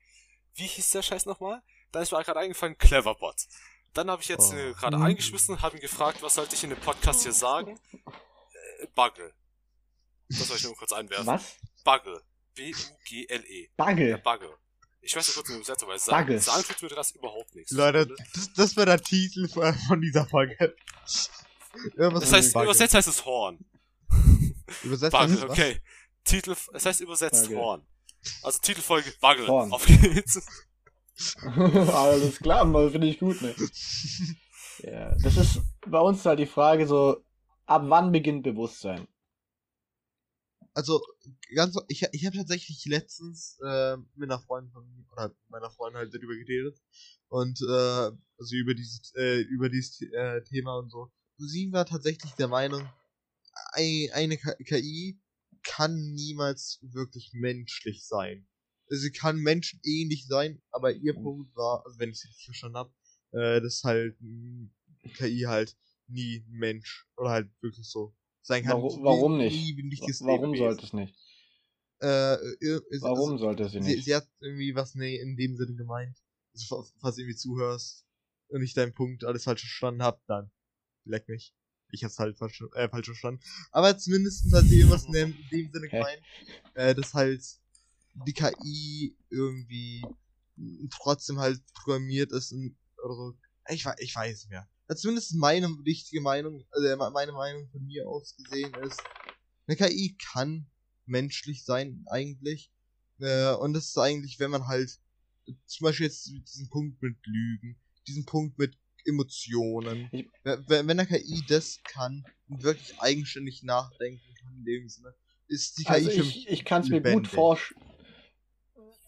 wie hieß der Scheiß nochmal? Dann ist mir gerade eingefallen, Cleverbot. Dann habe ich jetzt Oh. äh, gerade eingeschmissen, habe ihn gefragt, was sollte ich in dem Podcast hier sagen? Äh, Buggle. Das soll ich nur kurz einwerfen. Was? Buggle. B-U-G-L-E. Der Buggle. Buggle. Ich weiß nicht kurz eine Übersetzung, weil Buggle. sagen, sagen tut mir das überhaupt nichts. Leute, das, das wäre der Titel von dieser Folge. Irgendwas Das mit heißt, übersetzt heißt es Horn. Übersetzt heißt Buggle, es was? okay. Titel, es heißt übersetzt Buggle. Horn. Also Titelfolge Buggle. Horn. Auf geht's. Alles klar, mal finde ich gut, ne? Ja, das ist bei uns halt die Frage so, ab wann beginnt Bewusstsein? Also, ganz, ich, ich habe tatsächlich letztens äh, mit einer Freundin von mir, oder meiner Freundin halt darüber geredet. Und, äh, also über dieses, äh, über dieses äh, Thema und so. Sie war tatsächlich der Meinung, ei- eine KI kann niemals wirklich menschlich sein. Sie kann menschenähnlich sein, aber ihr Punkt war, also wenn ich es richtig verstanden habe, äh, dass halt KI halt nie Mensch oder halt wirklich so sein kann. Warum, warum Nie- nicht? nie richtiges Warum Lebewesen. sollte es nicht? Äh, äh, ist- Warum also, sollte sie sie, nicht? sie hat irgendwie was nee, in dem Sinne gemeint. Also, fa- falls du irgendwie zuhörst und ich deinen Punkt alles falsch verstanden hab, dann leck mich. Ich hab's halt falsch, äh, falsch verstanden. Aber zumindest hat sie irgendwas in dem, in dem Sinne gemeint, äh, dass halt die KI irgendwie trotzdem halt programmiert ist und, oder so. Ich, ich weiß nicht mehr. Ja, zumindest meine richtige Meinung, also äh, meine Meinung von mir aus gesehen ist, eine KI kann menschlich sein eigentlich. Äh, und das ist eigentlich, wenn man halt zum Beispiel jetzt diesen Punkt mit Lügen, diesen Punkt mit Emotionen. Ich- Wenn, wenn eine KI das kann und wirklich eigenständig nachdenken kann in dem Sinne, ist die KI Also für ich, mich ich kann es mir gut vorstellen.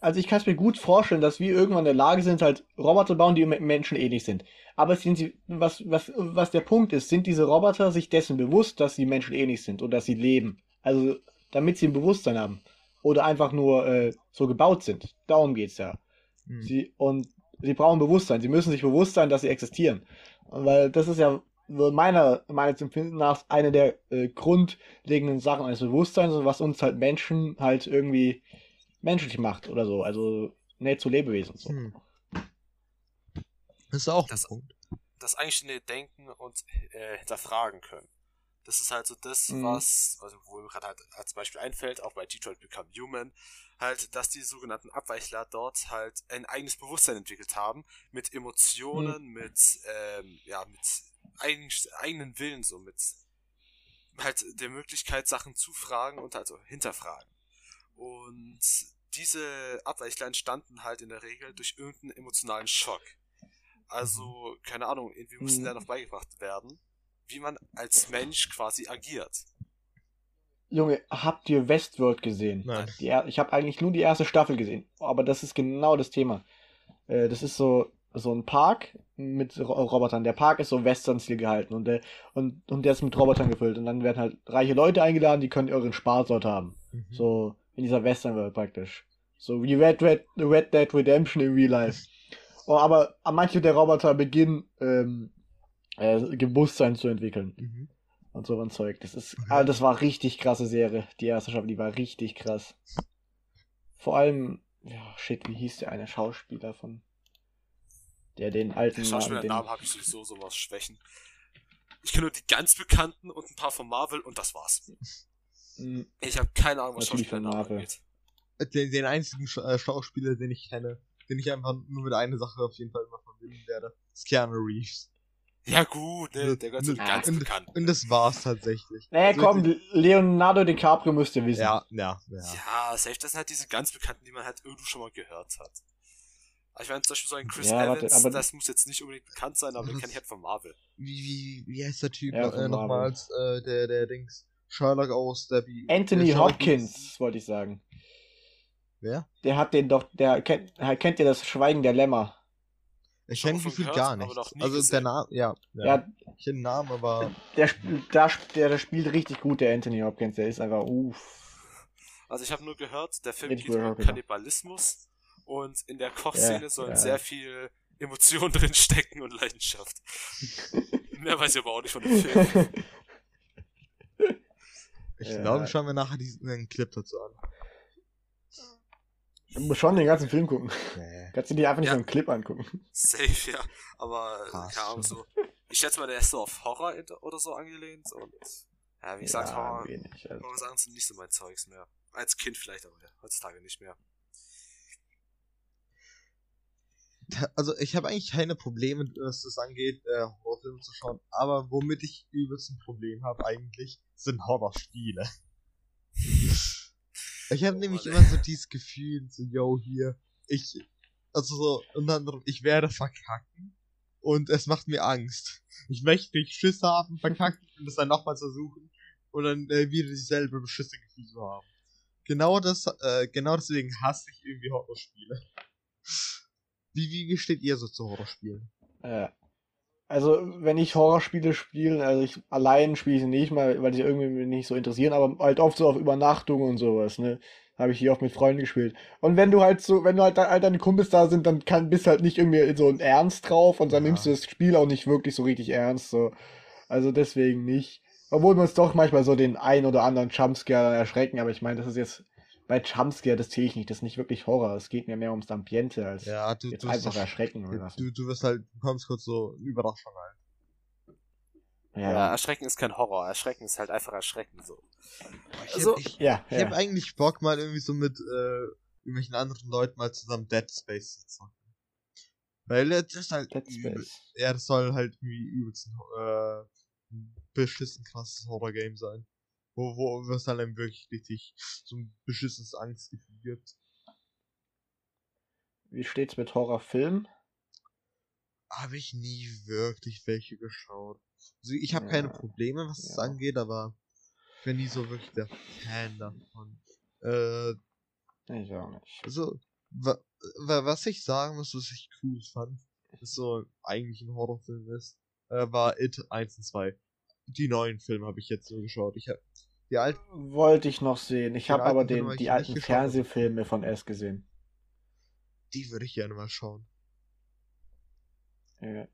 Also ich kann es mir gut vorstellen, dass wir irgendwann in der Lage sind, halt Roboter bauen, die mit Menschen ähnlich sind. Aber sind sie, was, was, was der Punkt ist, sind diese Roboter sich dessen bewusst, dass sie Menschen ähnlich sind und dass sie leben? Also damit sie ein Bewusstsein haben. Oder einfach nur äh, so gebaut sind. Darum geht's ja. Hm. Sie, und sie brauchen Bewusstsein. Sie müssen sich bewusst sein, dass sie existieren. Weil das ist ja meiner, meines Empfindens nach eine der äh, grundlegenden Sachen eines Bewusstseins, was uns halt Menschen halt irgendwie menschlich macht oder so. Also nicht zu Lebewesen. So. Hm. Das ist auch Das- ein Punkt. das eigenständige Denken und äh, hinterfragen können. Das ist halt so das, Mhm. was, also wo mir gerade halt als Beispiel einfällt, auch bei Detroit Become Human, halt, dass die sogenannten Abweichler dort halt ein eigenes Bewusstsein entwickelt haben, mit Emotionen, mit, ähm, ja, mit eigen, eigenen Willen, so, mit halt der Möglichkeit, Sachen zu fragen und also hinterfragen. Und diese Abweichler entstanden halt in der Regel durch irgendeinen emotionalen Schock. Also, keine Ahnung, irgendwie mussten Mhm. da noch beigebracht werden, wie man als Mensch quasi agiert. Junge, habt ihr Westworld gesehen? Nein. Die, ich habe eigentlich nur die erste Staffel gesehen, aber das ist genau das Thema. Äh, das ist so, so ein Park mit Ro Robotern. Der Park ist so Western-Stil gehalten und der, und, und der ist mit Robotern gefüllt. Und dann werden halt reiche Leute eingeladen, die können ihren Spaß dort haben. Mhm. So in dieser Western-Welt praktisch. So wie Red, Red, Red Dead Redemption in Real Life. Oh, aber manche der Roboter beginnen ähm, äh, Bewusstsein zu entwickeln Mhm. und so ein Zeug. Das ist, Okay. ah, das war richtig krasse Serie. Die erste Staffel, die war richtig krass. Vor allem, ja, shit, wie hieß der eine Schauspieler von, der den alten Der Namen, Schauspieler den, Namen habe ich sowieso sowas Schwächen. Ich kenne nur die ganz bekannten und ein paar von Marvel und das war's. Mm, Ich habe keine Ahnung, was Marvel. angeht. Den, den einzigen Sch äh, Schauspieler, den ich kenne, den ich einfach nur mit einer Sache auf jeden Fall immer verbinden werde, ist Keanu Reeves. Ja gut, ne, der gehört zu den ganz und- bekannten. Und das war's tatsächlich. Naja, Also komm, Leonardo DiCaprio müsst ihr wissen. Ja, ja, ja. Ja, safe, das sind halt diese ganz bekannten, die man halt irgendwo schon mal gehört hat. Ich meine, zum Beispiel so ein Chris Ja, warte, Evans, aber- das muss jetzt nicht unbedingt bekannt sein, aber den kenne ich halt von Marvel. Wie, wie, wie heißt der Typ Ja, äh, nochmals? Äh, der, der Dings. Sherlock aus der Bi Anthony Hopkins, wollte ich sagen. Wer? Der hat den doch, der kennt, kennt ihr das Schweigen der Lämmer? Ich kenne gefühlt gehört, gar nicht. Also der. Name, ja, ja. Ja, Ich kenne den Namen, aber. der, sp- da sp- der, der spielt richtig gut, der Anthony Hopkins. Der ist einfach, uff. Also ich habe nur gehört, der Film geht genau. Kannibalismus und in der Kochszene Ja, sollen ja. sehr viel Emotionen drin stecken und Leidenschaft. Mehr weiß ich aber auch nicht von dem Film. Ich Ja. glaube, schauen wir nachher diesen einen Clip dazu an. Du musst schon den ganzen Film gucken. Nee. Kannst du dir einfach nicht Ja. nur einen Clip angucken. Safe, ja. Aber, Passt keine Ahnung, so. Ich schätze mal, der ist so auf Horror oder so angelehnt und, ja, wie gesagt, ja, Horror, wenig. Also. Horror-Sachen sind nicht so mein Zeugs mehr. Als Kind vielleicht, aber ja, heutzutage nicht mehr. Also ich habe eigentlich keine Probleme, was das angeht, äh, Horrorfilme zu schauen. Aber womit ich übelst ein Problem habe eigentlich, sind Horrorspiele. Ich habe Oh, nämlich Mann, immer so dieses Gefühl, so, yo, hier, ich, also so, unter anderem, ich werde verkacken und es macht mir Angst. Ich möchte nicht Schiss haben, verkacken und es dann nochmal versuchen und dann äh, wieder dieselbe beschissene Gefühl zu haben. Genau das, äh, genau deswegen hasse ich irgendwie Horrorspiele. Wie, wie, wie steht ihr so zu Horrorspielen? Äh, also, wenn ich Horrorspiele spiele, also ich allein spiele ich sie nicht mal, weil sie irgendwie mich nicht so interessieren, aber halt oft so auf Übernachtungen und sowas, ne? Habe ich hier oft mit Freunden gespielt. Und wenn du halt so, wenn du halt, halt deine Kumpels da sind, dann kann, bist halt nicht irgendwie so ein Ernst drauf und dann Ja. nimmst du das Spiel auch nicht wirklich so richtig ernst, so. Also deswegen nicht. Obwohl wir uns doch manchmal so den ein oder anderen Jumpscare erschrecken, aber ich meine, das ist jetzt bei Jumpscare, das zähle ich nicht, das ist nicht wirklich Horror, es geht mir mehr ums Ambiente als Ja, du, jetzt du, einfach erschrecken oder was. du, du wirst halt, du bekommst kurz so Überraschung halt. Ja, Erschrecken ist kein Horror. Erschrecken ist halt einfach Erschrecken so. Ich, Also- hab, ich, Ja, ich ja. hab eigentlich Bock, mal irgendwie so mit äh, irgendwelchen anderen Leuten mal zusammen Dead Space zu zocken. Weil das ist halt. Dead übel- Space. Ja, das soll halt wie übelst ein, äh, ein beschissen krasses Horror-Game sein. Wo, wo es dann einem wirklich richtig so ein beschissenes Angstgefühl gibt. Wie steht's mit Horrorfilmen? Habe ich nie wirklich welche geschaut. Also ich habe Ja. keine Probleme, was das Ja. angeht, aber ich bin nie so wirklich der Fan davon. Äh, Ich auch nicht. also, wa, wa, was ich sagen muss, was ich cool fand, ist so eigentlich ein Horrorfilm ist, äh, war It 1 und 2. Die neuen Filme habe ich jetzt so geschaut. Ich habe die alten, Wollte ich noch sehen. Ich habe aber den, die alten. Fernsehfilme von S gesehen. die würde ich gerne mal schauen. Ja.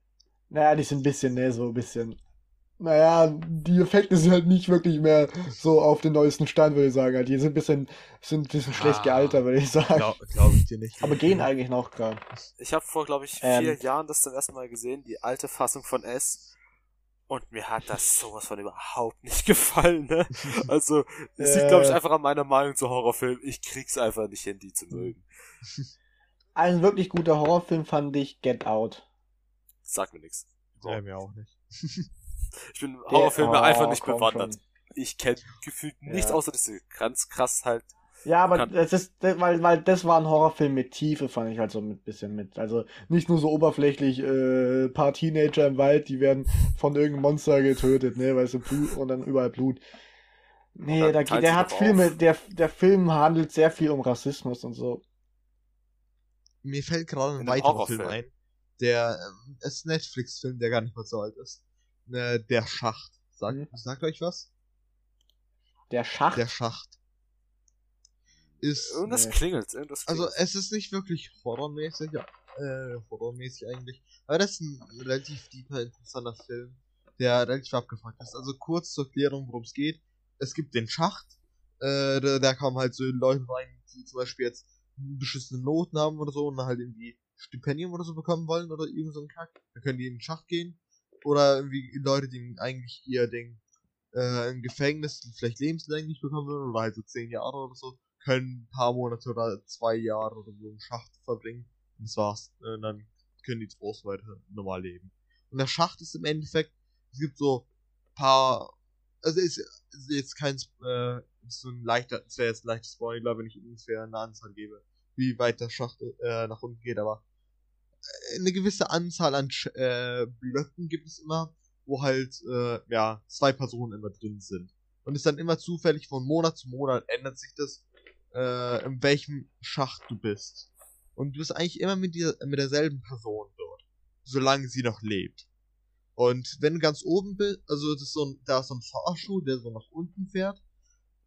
Naja, die sind ein bisschen, ne, so ein bisschen. Naja, die Effekte sind halt nicht wirklich mehr so auf den neuesten Stand, würde ich sagen. Halt, Die sind ein bisschen, sind ein bisschen schlecht Ah. gealtert, würde ich sagen. Glaube glaub ich dir nicht. Aber gehen eigentlich noch gerade. Ich habe vor, glaube ich, Ähm. vier Jahren das zum ersten Mal gesehen, die alte Fassung von S. Und mir hat das sowas von überhaupt nicht gefallen, ne? Also, es liegt, glaube ich, einfach an meiner Meinung zu Horrorfilmen. Ich krieg's einfach nicht hin, die zu mögen. Ein wirklich guter Horrorfilm fand ich Get Out. Sag mir nichts. Ja, mir auch nicht. Ich bin Horrorfilme oh, einfach nicht bewandert. schon. Ich kenne gefühlt nichts Ja. außer diese ganz krass halt. Ja, aber Kann- das ist, das, weil, weil das war ein Horrorfilm mit Tiefe, fand ich halt so ein bisschen mit. Also nicht nur so oberflächlich, äh, paar Teenager im Wald, die werden von irgendeinem Monster getötet, ne, weißt du, Blut und dann überall Blut. Nee, da, der hat Filme, auf. der, der Film handelt sehr viel um Rassismus und so. Mir fällt gerade ein weiterer Film ein. Der ähm, ist ein Netflix-Film, der gar nicht mal so alt ist. Äh, der Schacht. Sagt, Mhm. sagt euch was? Der Schacht. Der Schacht. Ist. Irgendwas Nee. klingelt, irgendwas Also klingelt. es ist nicht wirklich horrormäßig, ja, äh, horrormäßig eigentlich. Aber das ist ein relativ deeper, interessanter Film, der relativ abgefuckt ist. Also kurz zur Erklärung, worum es geht. Es gibt den Schacht, äh, da, da kommen halt so Leute rein, die zum Beispiel jetzt beschissene Noten haben oder so und halt irgendwie Stipendium oder so bekommen wollen oder irgend so ein Kack. Dann können die in den Schacht gehen. Oder irgendwie Leute, die eigentlich ihr Ding äh, im Gefängnis vielleicht lebenslänglich bekommen würden oder halt so zehn Jahre oder so, können ein paar Monate oder zwei Jahre oder so im Schacht verbringen. Und das war's. Äh, dann können die groß weiter normal leben. Und der Schacht ist im Endeffekt, es gibt so paar, also ist, ist jetzt kein, äh, ist so ein leichter, es wäre jetzt ein leichter Spoiler, wenn ich ungefähr eine Anzahl gebe, wie weit der Schacht äh, nach unten geht, aber äh, eine gewisse Anzahl an äh, Blöcken gibt es immer, wo halt, äh, ja, zwei Personen immer drin sind. Und es dann immer zufällig von Monat zu Monat ändert sich das, äh, in welchem Schacht du bist. Und du bist eigentlich immer mit, dieser, mit derselben Person dort. Solange sie noch lebt. Und wenn du ganz oben bist, also ist so ein, da ist so ein Fahrschuh, der so nach unten fährt,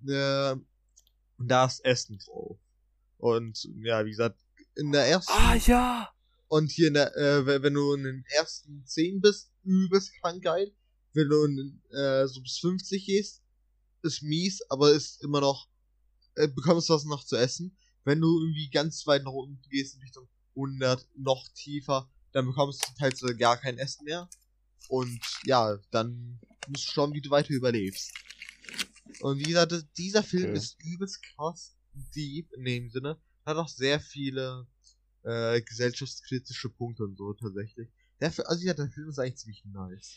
äh, und da ist Essen drauf. Und ja, wie gesagt, in der ersten Ah ja! und hier in der, äh, wenn wenn du in den ersten 10 bist, übelst krank geil. Wenn du in, äh, so bis 50 gehst, ist mies, aber ist immer noch, äh, bekommst was noch zu essen. Wenn du irgendwie ganz weit nach unten gehst, in Richtung 100, noch tiefer, dann bekommst du teils gar kein Essen mehr. Und ja, dann musst du schauen, wie du weiter überlebst. Und wie gesagt, dieser Film Okay. ist übelst krass, deep in dem Sinne. Hat auch sehr viele äh, gesellschaftskritische Punkte und so tatsächlich. Der, also ja, der Film ist eigentlich ziemlich nice.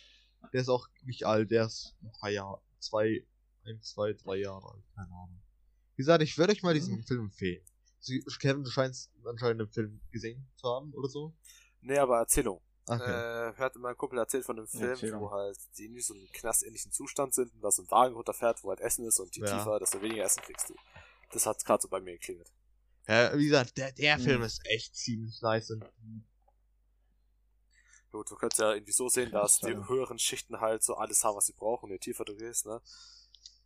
Der ist auch nicht alt, der ist ein paar Jahre, zwei, ein, zwei, drei Jahre alt, keine Ahnung. Wie gesagt, ich würde euch mal diesen Film empfehlen. Sie, Kevin, du scheinst anscheinend den Film gesehen zu haben oder so. Nee, aber Erzählung. Okay. Äh, hört mein Kumpel erzählt von einem Film, Erzählung. wo halt die in so einem knastähnlichen Zustand sind und da so ein Wagen runterfährt, wo halt Essen ist und je Ja. tiefer, desto weniger Essen kriegst du. Das hat gerade so bei mir geklingelt. Ja, wie gesagt, der, der Hm. Film ist echt ziemlich nice und Gut, du könntest ja irgendwie so sehen, dass die höheren Schichten halt so alles haben, was sie brauchen. Je tiefer du gehst, ne,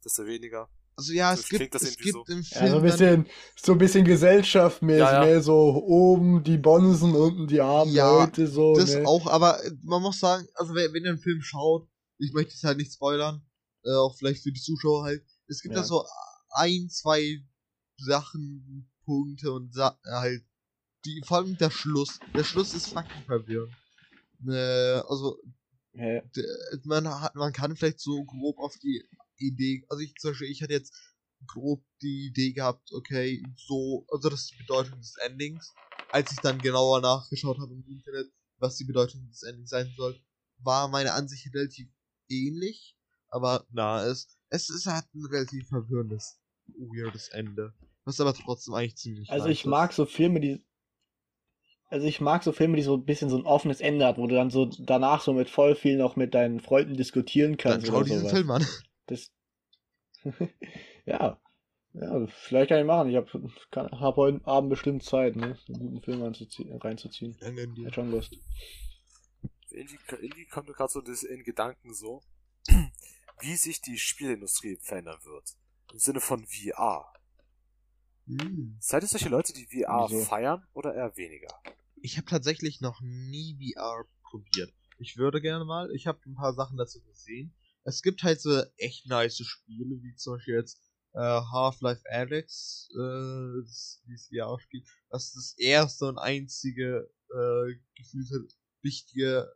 desto weniger. Also ja, So es gibt, das es gibt so. im Ja, Film so ein bisschen, so ein bisschen gesellschaftmäßig, Ja, ja. ne? So oben die Bonsen, unten die armen Ja, Leute, so, das ne? auch, aber man muss sagen, also wenn, wenn ihr einen Film schaut, ich möchte es halt nicht spoilern, äh, auch vielleicht für die Zuschauer halt, es gibt Ja. da so ein, zwei Sachen, Punkte und Sa halt, die, vor allem der Schluss, der Schluss ist fucking verwirrend. Äh, also, man hat, man kann vielleicht so grob auf die Idee, also ich zum Beispiel, ich hatte jetzt grob die Idee gehabt, okay, so, also das ist die Bedeutung des Endings. Als ich dann genauer nachgeschaut habe im Internet, was die Bedeutung des Endings sein soll, war meine Ansicht relativ ähnlich, aber na, es, es ist halt ein relativ verwirrendes, weirdes Ende. Was aber trotzdem eigentlich ziemlich Also ich mag ist. so Filme, die. Also ich mag so Filme, die so ein bisschen so ein offenes Ende hat, wo du dann so danach so mit voll viel noch mit deinen Freunden diskutieren Dann kannst schau oder diesen sowas. Film an. Das. ja. Ja, vielleicht kann ich machen. Ich habe hab heute Abend bestimmt Zeit, ne? Einen guten Film reinzuziehen. Hat schon Lust. Irgendwie, irgendwie kommt mir gerade so das in Gedanken so, wie sich die Spielindustrie verändern wird. Im Sinne von VR. Hm. Seid ihr solche Leute, die VR Wieso? feiern oder eher weniger? Ich habe tatsächlich noch nie VR probiert. Ich würde gerne mal. Ich habe ein paar Sachen dazu gesehen. Es gibt halt so echt nice Spiele, wie zum Beispiel jetzt äh, Half-Life Alyx, äh, das, dieses VR-Spiel, was das erste und einzige äh, gefühlte richtige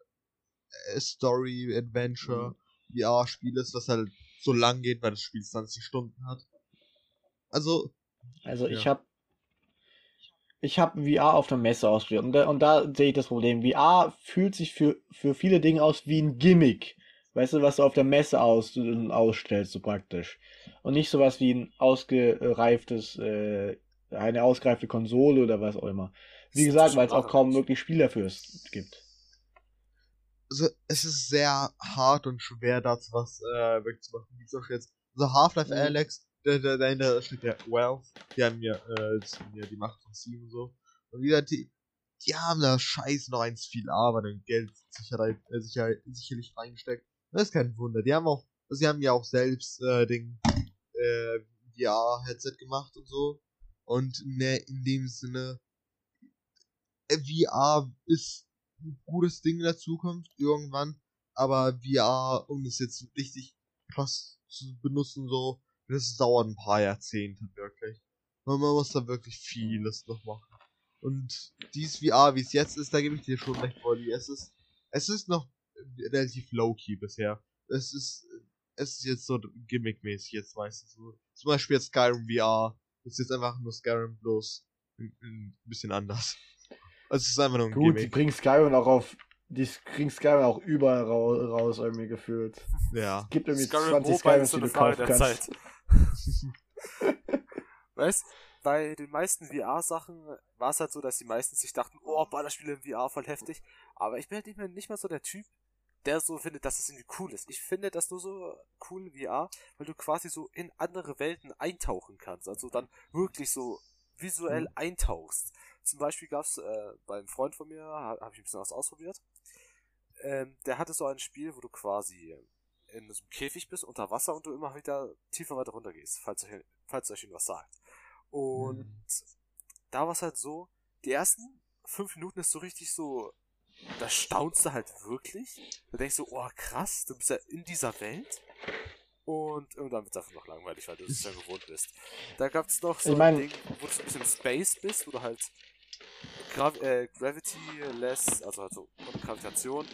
äh, Story-Adventure VR-Spiel ist, was halt so lang geht, weil das Spiel 20 Stunden hat. Also, Also ich Ja. habe ich habe VR auf der Messe ausprobiert und da, und da sehe ich das Problem. VR fühlt sich für, für viele Dinge aus wie ein Gimmick. Weißt du, was du auf der Messe aus, ausstellst, so praktisch. Und nicht sowas wie ein ausgereiftes, äh, eine ausgereifte Konsole oder was auch immer. Wie gesagt, weil es auch kaum wirklich Spiel dafür es gibt. also es ist sehr hart und schwer, dazu was äh, wegzumachen. Wie zum Beispiel jetzt, also Half-Life Mhm. Alex, da, da, dahinter steht der Valve, die haben ja, äh, ja die Macht von Steam und so. Und wieder, die, die haben da scheiß noch eins viel Arbeit und Geld Sicherheit, äh, sicher, sicherlich reingesteckt. Das ist kein Wunder. Die haben auch, sie haben ja auch selbst äh, den äh, VR-Headset gemacht und so. Und ne, in dem Sinne, äh, VR ist ein gutes Ding in der Zukunft irgendwann, aber VR, um es jetzt richtig krass zu benutzen, so, das dauert ein paar Jahrzehnte wirklich. Und man muss da wirklich vieles noch machen. Und dieses VR, wie es jetzt ist, da gebe ich dir schon recht, Wolli. Es ist, es ist noch relativ low-key bisher. Es ist, es ist jetzt so gimmickmäßig jetzt meistens so. Zum Beispiel jetzt Skyrim VR. Das ist jetzt einfach nur Skyrim bloß ein, bisschen anders. Also es ist einfach nur ein Gut, die Gimmick. bringen Skyrim auch auf, die kriegen Skyrim auch überall rau raus, irgendwie gefühlt. Ja. Es gibt irgendwie Skyrim 20 Mobile Skyrims, ist so die eine du kaufen kannst. Zeit. weißt, bei den meisten VR-Sachen war es halt so, dass die meisten sich dachten, oh, Ballerspiele im VR voll heftig. Aber ich bin halt nicht mehr, nicht mehr so der Typ, der so findet, dass es irgendwie cool ist. Ich finde das nur so cool VR, weil du quasi so in andere Welten eintauchen kannst. Also dann wirklich so visuell Mhm. eintauchst. Zum Beispiel gab's äh, beim Freund von mir, habe hab ich ein bisschen was ausprobiert. Ähm, der hatte so ein Spiel, wo du quasi in so einem Käfig bist, unter Wasser und du immer wieder tiefer weiter runter gehst, falls euch, falls euch was sagt. Und da war es halt so, die ersten fünf Minuten ist so richtig so, da staunst du halt wirklich. Da denkst du, oh krass, du bist ja in dieser Welt. Und irgendwann wird es einfach noch langweilig, weil du es ja gewohnt bist. Da gab es noch so Ich mein- ein Ding, wo du so ein bisschen Space bist, wo du halt Gra äh, Gravity-less, also halt so ohne Gravitation,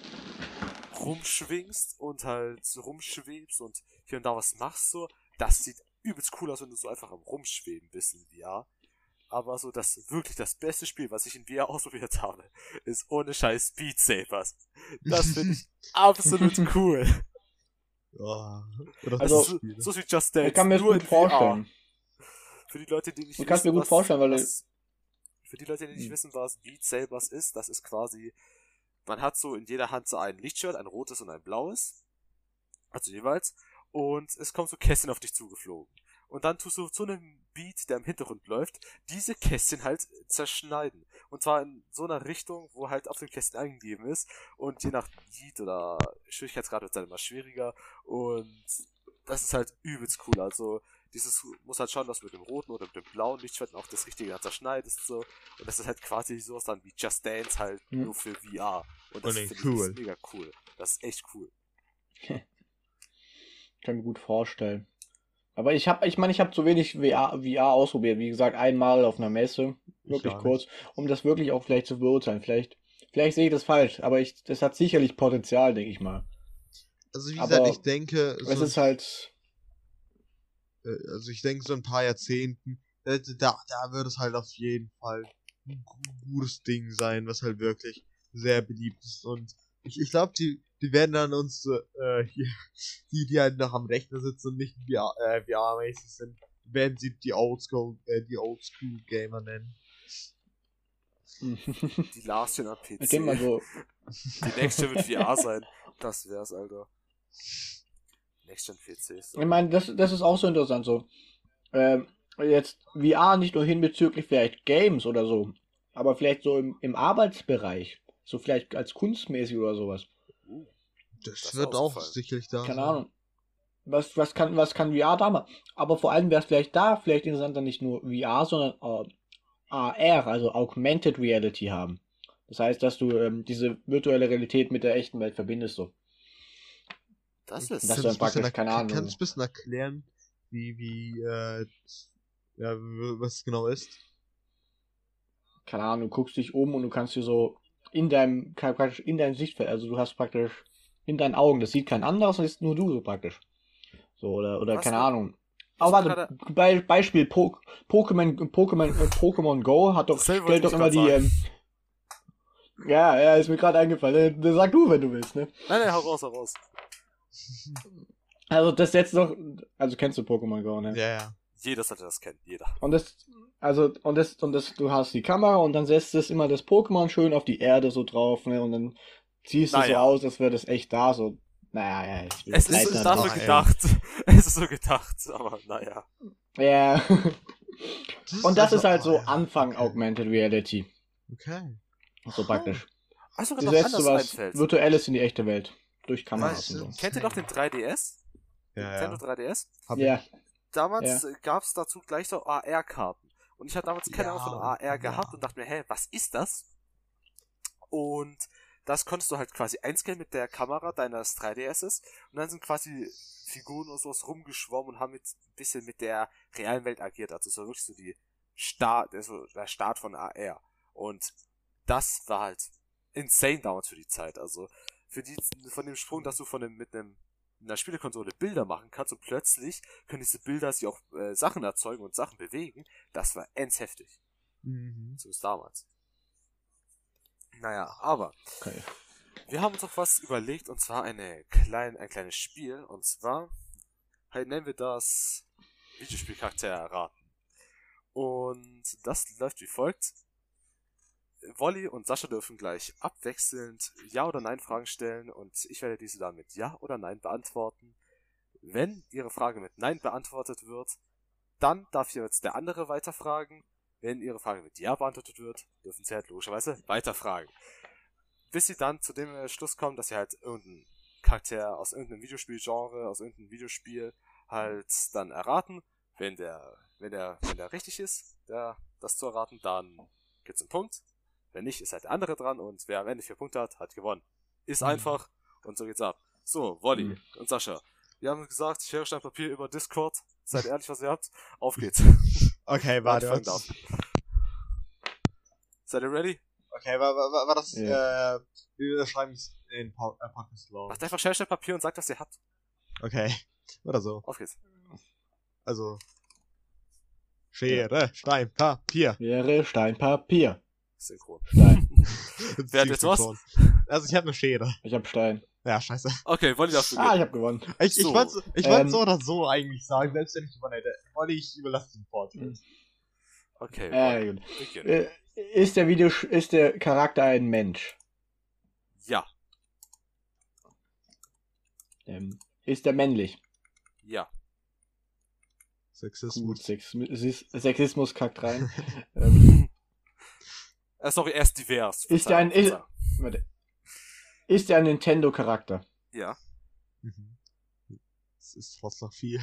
rumschwingst und halt rumschwebst und hier und da was machst so. Das sieht übelst cool aus, wenn du so einfach am Rumschweben bist in VR. Aber so das wirklich das beste Spiel, was ich in VR ausprobiert habe, ist ohne Scheiß Beat Sabers. Das finde ich absolut cool. Oder Also, so, so wie Just Dance. Ich kann mir das nur gut vorstellen. VR. Für die Leute, die nicht Ich kann's mir gut was, vorstellen, weil was, Für die Leute, die nicht Hm. wissen, was Beat Sabers ist, das ist quasi, man hat so in jeder Hand so ein Lichtshirt, ein rotes und ein blaues. Also jeweils. Und es kommen so Kästchen auf dich zugeflogen. Und dann tust du zu einem Beat, der im Hintergrund läuft, diese Kästchen halt zerschneiden. Und zwar in so einer Richtung, wo halt auf dem Kästchen eingegeben ist. Und je nach Beat oder Schwierigkeitsgrad wird es dann immer schwieriger. Und das ist halt übelst cool. Also, dieses muss halt schauen, dass du mit dem roten oder mit dem blauen Lichtschwert auch das Richtige dann zerschneidest. So. Und das ist halt quasi sowas dann wie Just Dance halt Mhm. nur für VR. Und das Oh finde cool. ich ist mega cool. Das ist echt cool. Kann mir gut vorstellen. Aber ich habe, ich meine, ich habe zu wenig VR, VR ausprobiert. Wie gesagt, einmal auf einer Messe, wirklich auch kurz, um das wirklich auch vielleicht zu beurteilen. Vielleicht, vielleicht sehe ich das falsch, aber ich, das hat sicherlich Potenzial, denke ich mal. Also wie Aber gesagt, ich denke, Es so, ist halt. äh, also ich denke so ein paar Jahrzehnten, äh, da, da wird es halt auf jeden Fall ein gu- gutes Ding sein, was halt wirklich sehr beliebt ist. Und ich, ich glaube, die, die werden dann uns äh, hier, die, die halt noch am Rechner sitzen und nicht VR, äh, VR-mäßig sind, werden sie die Oldschool, äh, die Oldschool Gamer nennen. Die Larschen am PC. Ich denke mal so, Die Next Gen wird VR sein. Das wär's, Alter. Next Gen PCs. ich meine, das, das ist auch so interessant so. Ähm, jetzt VR nicht nur hin bezüglich vielleicht Games oder so, aber vielleicht so im, im Arbeitsbereich. So vielleicht als kunstmäßig oder sowas. Das, Das wird auch sicherlich da Keine sein. Ahnung. Was, was, kann, was kann VR da machen? Aber vor allem wäre es vielleicht da vielleicht interessanter nicht nur VR, sondern äh, AR, also Augmented Reality haben. Das heißt, dass du ähm, diese virtuelle Realität mit der echten Welt verbindest. So. Das ist. Das Kannst ist du dann ein bisschen praktisch, keine Ahnung. Kannst du ein bisschen erklären, wie, wie, äh, ja, was es genau ist? Keine Ahnung, du guckst dich um und du kannst dir so in deinem, praktisch in deinem Sichtfeld, also du hast praktisch in deinen Augen, das sieht kein anderes, das ist nur du so praktisch. So, oder, oder Was keine denn? Ahnung. Aber warte, Be Beispiel po Pokémon, Pokémon, äh, Pokémon Go hat doch, Dasselbe stellt doch immer die, ähm, ja, ja, ist mir gerade eingefallen. Äh, Sag du, wenn du willst, ne? Nein, nein, hau raus, hau raus. Also das setzt doch, also kennst du Pokémon Go, ne? Ja, ja. Jeder sollte das kennen, jeder. Und das, also, und das, und das, du hast die Kamera und dann setzt es immer das Pokémon schön auf die Erde so drauf, ne? Und dann ziehst du so Naja. aus, als wäre das echt da, so. Naja, ja, ich will Es ist, dafür ey. gedacht. Es ist so gedacht, aber naja. Ja. Und das also- ist halt so oh, ja, Anfang okay. Augmented Reality. Okay. So praktisch. Also Du noch setzt sowas einfällt. Virtuelles in die echte Welt. Durch Kameras Weißt und du, so. Kennt ihr noch den 3DS? Ja, Nintendo ja. 3DS? Hab Ja. ich. Damals äh, gab es dazu gleich so AR-Karten. Und ich hatte damals keine Ja, Ahnung von AR ja. gehabt und dachte mir, hä, was ist das? Und das konntest du halt quasi einscannen mit der Kamera deines 3DSs und dann sind quasi Figuren oder sowas rumgeschwommen und haben mit ein bisschen mit der realen Welt agiert. Also so wirklich so die Start, also der Start von AR. Und das war halt insane damals für die Zeit. Also für die, von dem Sprung, dass du von dem, mit einem in der Spielekonsole Bilder machen kannst und plötzlich können diese Bilder sich auch äh, Sachen erzeugen und Sachen bewegen, das war ends heftig. Mhm. Zumindest damals. Naja, aber Okay. wir haben uns auch was überlegt und zwar eine klein, ein kleines Spiel und zwar halt nennen wir das Videospielcharakter erraten. Und das läuft wie folgt. Wolli und Sascha dürfen gleich abwechselnd Ja oder Nein Fragen stellen und ich werde diese dann mit Ja oder Nein beantworten. Wenn Ihre Frage mit Nein beantwortet wird, dann darf jetzt der andere weiterfragen. Wenn Ihre Frage mit Ja beantwortet wird, dürfen Sie halt logischerweise weiterfragen. Bis Sie dann zu dem äh, Schluss kommen, dass Sie halt irgendeinen Charakter aus irgendeinem Videospielgenre, aus irgendeinem Videospiel halt dann erraten. Wenn der, wenn der, wenn der richtig ist, der, das zu erraten, dann gibt's einen Punkt. Wenn nicht, ist halt der andere dran und wer am Ende vier Punkte hat, hat gewonnen. Ist Mhm. einfach und so geht's ab. So, Wolli Mhm. und Sascha. Wir haben gesagt, Schere, Stein, Papier über Discord. Seid ehrlich, was ihr habt. Auf geht's. Okay, warte. fangen warte. Seid ihr ready? Okay, war, war, war- das, Ja. äh, wir schreiben es in Po- äh, Podcast Law. Macht einfach Schere, Stein, Papier und sagt, was ihr habt. Okay. Oder so. Auf geht's. Also. Schere, Stein, Papier. Wäre Stein, Papier. Synchron. Stein. Wer hat jetzt was? Also ich habe eine Schere. Ich hab Stein. Ja, scheiße. Okay, Wolli darf Ah, beginnen. ich hab gewonnen. Ich, ich So. wollte ich Ähm, wollte so oder so eigentlich sagen, selbst wenn ich gewonnen hätte. Olli, ich überlasse den Port. Mhm. Okay, Äh, Wolli, gut. Äh, ist der Video, ist der Charakter ein Mensch? Ja, Ähm, ist der männlich? ja, Sexismus. Gut, Sex Sexismus kackt rein. ähm, äh, sorry, er ist divers. Ist der ein- ist- warte. Ist der ein Nintendo-Charakter? Ja, Mhm. Das ist trotzdem noch viel.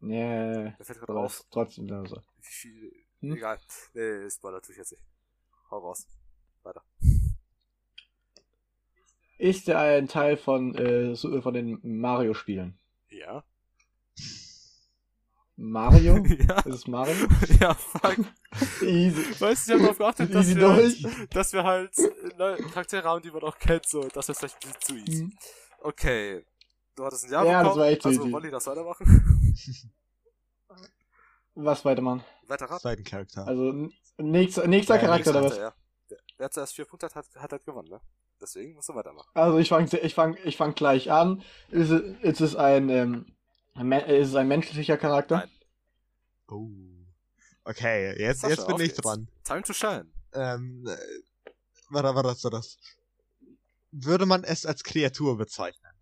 Ja, der fällt gerade auf. trotzdem da so. Wie viel. Hm? Egal. Nee, ist war natürlich jetzt nicht. Hau raus. Weiter. Ist er ein Teil von, äh, von den Mario-Spielen? Ja. Mario? ja. Ist es Mario? ja, fuck. Easy. Weißt du, ich hab darauf geachtet, dass wir, halt, dass wir halt äh, neue Charaktere haben, die man auch kennt, so. Das ist vielleicht ein bisschen zu easy. Hm. Okay. Du hattest ein Jahr Ja, das bekommen, war echt also easy. wollen die das weitermachen? Was weitermachen? Weiter raten? Zweiten Charakter. Also nächster, nächster Ja, Charakter oder was? Ja. Wer- zuerst vier Punkte hat, hat, hat halt gewonnen, ne? Deswegen musst du weitermachen. Also ich fange ich fang, ich fang gleich an. Ist es, ist es ein, ähm, ein Men- ist es ein menschlicher Charakter? Nein. Oh. Okay, jetzt, Sascha, jetzt bin ich geht's. dran. Time to shine. Ähm, äh, warte, warte, warte, das. Würde man es als Kreatur bezeichnen?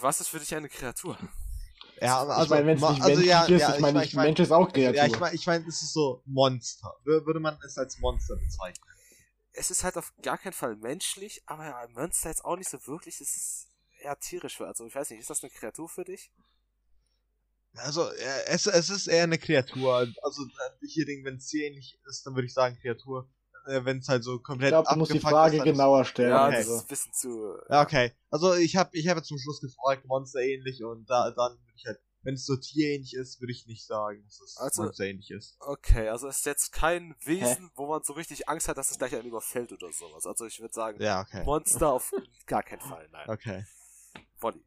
Was ist für dich eine Kreatur? Ja, also, ich meine, wenn es nicht also, ja, ist, ja, ich meine, ich mein- Mensch ist auch Kreatur. Ja, ich meine, ich mein, es ist so Monster. Wür- Würde man es als Monster bezeichnen? Es ist halt auf gar keinen Fall menschlich, aber ja, ein Monster jetzt auch nicht so wirklich. Es ist eher tierisch. Also ich weiß nicht, ist das eine Kreatur für dich? Also, äh, es, es ist eher eine Kreatur. Also, äh, hier, wenn es tierähnlich ist, dann würde ich sagen Kreatur. Äh, wenn es halt so ich komplett glaube, du musst die abgefuckt Frage ist, ist- genauer stellen. Ja, okay. das Also. ist ein bisschen zu. Ja, okay. Also, ich habe ich hab jetzt zum Schluss gefragt, Monster ähnlich, und da, dann würde ich halt, wenn es so tierähnlich ist, würde ich nicht sagen, dass es Also- Monster ähnlich ist. Okay, also es ist jetzt kein Wesen, wo man so richtig Angst hat, dass es gleich einen überfällt oder sowas. Also ich würde sagen, Ja, okay. Monster auf gar keinen Fall, nein. Okay. Wolli.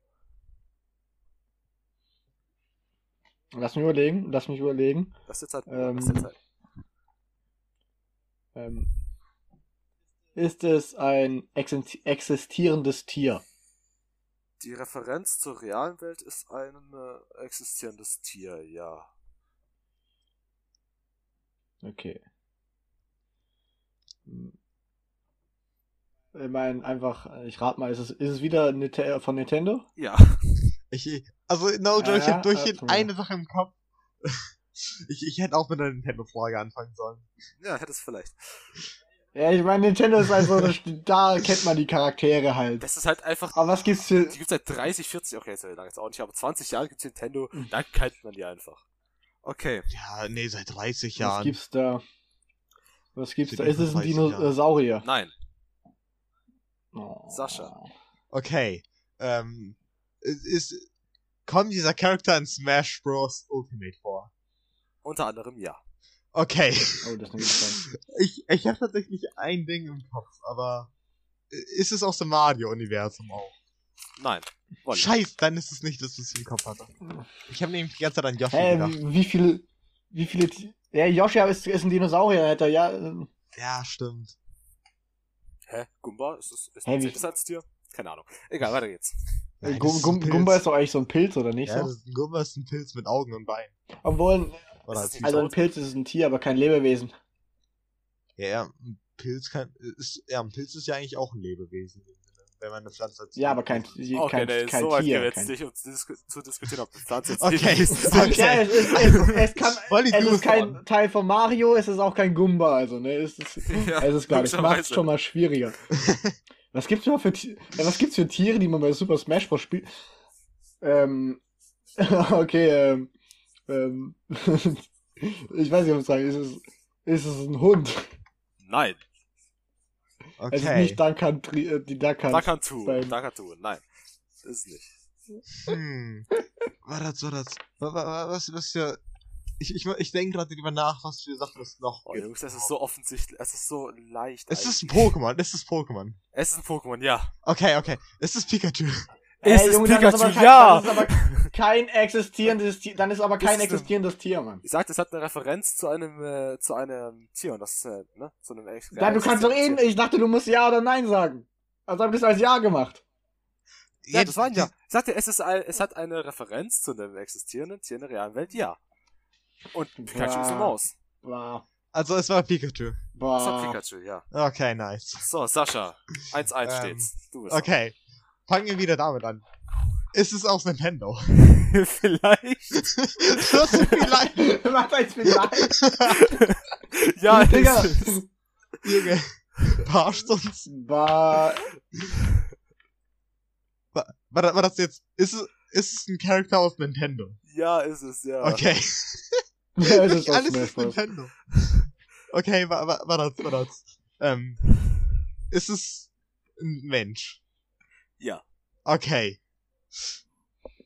Lass mich überlegen, lass mich überlegen. Das ist jetzt halt. Ähm, das ist jetzt halt. Ähm, ist es ein exist existierendes Tier? Die Referenz zur realen Welt ist ein äh, existierendes Tier, ja. Okay. Hm. Ich meine, einfach, ich rate mal, ist es, ist es wieder Nite- von Nintendo? Ja. Ich, also, no joke, ich Ja, habe durchgehend äh, eine Sache im Kopf. ich, ich hätte auch mit einer Nintendo-Frage anfangen sollen. Ja, hätte es vielleicht. Ja, ich meine, Nintendo ist also, da kennt man die Charaktere halt. Das ist halt einfach. Aber was gibt's für, Die gibt's seit 30, 40, okay, so lange jetzt auch nicht, aber 20 Jahren gibt's Nintendo, Mhm. da kennt man die einfach. Okay. Ja, nee, seit 30 was Jahren. gibt's da? Was gibt's da? Ist es ein 30 Jahre. Dinosaurier? Nein. Oh. Sascha. Okay. Ähm, es ist, kommt dieser Charakter in Smash Bros. Ultimate vor? Unter anderem ja. Okay. Oh, das ist. Ich, ich habe tatsächlich ein Ding im Kopf, aber ist es aus dem Mario-Universum auch? Nein. Wolli. Scheiß, dann ist es nicht das, was ich im Kopf hatte. Ich habe nämlich die ganze Zeit an Yoshi Hä, gedacht. wie, wie viele, wie viele, ja, Yoshi ist, ist ein Dinosaurier, Alter, ja, äh, Ja, stimmt. Hä? Gumba? Ist das, ist Hä, das wie- das als Tier? Keine Ahnung. Egal, weiter geht's. Nein, Gum, Gum, ein Pilz. Gumba ist doch eigentlich so ein Pilz, oder nicht Ja, so? ist ein Gumba ist ein Pilz mit Augen und Beinen. Obwohl, also ein tot? Pilz ist ein Tier, aber kein Lebewesen. Ja, ja, ein Pilz kann, ist, ja, ein Pilz ist ja eigentlich auch ein Lebewesen, wenn man eine Pflanze als Ja, aber kein, Lebewesen- Okay, kein, kein so weit Tier. jetzt kein, nicht, um zu, disku zu diskutieren, ob die Pflanze jetzt Okay, sind. okay. Ja, es ist, es, es kann, es ist kein. Teil von Mario, es ist auch kein Gumba, also, ne, es ist, Ja, es ist gar nicht, macht logischerweise. schon mal schwieriger. Was gibt's überhaupt für, Ti- ja, was gibt's für Tiere, die man bei Super Smash Bros. spielt? Ähm, okay, ähm, ähm, ich weiß nicht, was ich sagen, ist es, ist es ein Hund? Nein. Es ist Okay. nicht Duncan, äh, die Duncan. Dakantu. Beim- Dakantu. Nein. Das ist nicht. Hm. War das, war das. wa- wa- wa- Was, was für. Ich, ich, ich denke gerade darüber nach, was für Sachen es noch Oh, gibt. Jungs, das ist so offensichtlich. Es ist so leicht. Es ist ein eigentlich. Pokémon, es ist Pokémon. Es ist ein Pokémon, ja. Okay, okay. Es ist Pikachu. Es ist Junge, ist aber Pikachu, kein, ja. Dann ist aber kein existierendes Tier, dann ist aber kein ist existierendes Tier, Mann. Ich sagte, es hat eine Referenz zu einem, äh, zu einem Tier und das ist, äh, ne, zu einem ex Dann, du kannst doch eh, ich dachte, du musst Ja oder Nein sagen. Also hab ich das als Ja gemacht. Ja, das war ein Ja. Ich sagte, es ist ein, es hat eine Referenz zu einem existierenden Tier in der realen Welt, ja. Und Pikachu ist eine Ja. Maus. Boah. Also es war Pikachu. Das war Boah. Pikachu, ja. Okay, nice. So, Sascha. 1-1 Ähm, steht's. Du bist Okay. Fangen wir wieder damit an. Ist es aus Nintendo? Vielleicht. das ist vielleicht. Was heißt vielleicht? ja, Digga. es ist. Junge. Verarscht uns. War, war, das- war das jetzt. Ist es, ist es ein Charakter aus Nintendo? Ja, ist es, ja. Okay. Ja, es ist alles ist. Nintendo. Okay, war, war, war das, war das. Ähm. Ist es ein Mensch? Ja. Okay.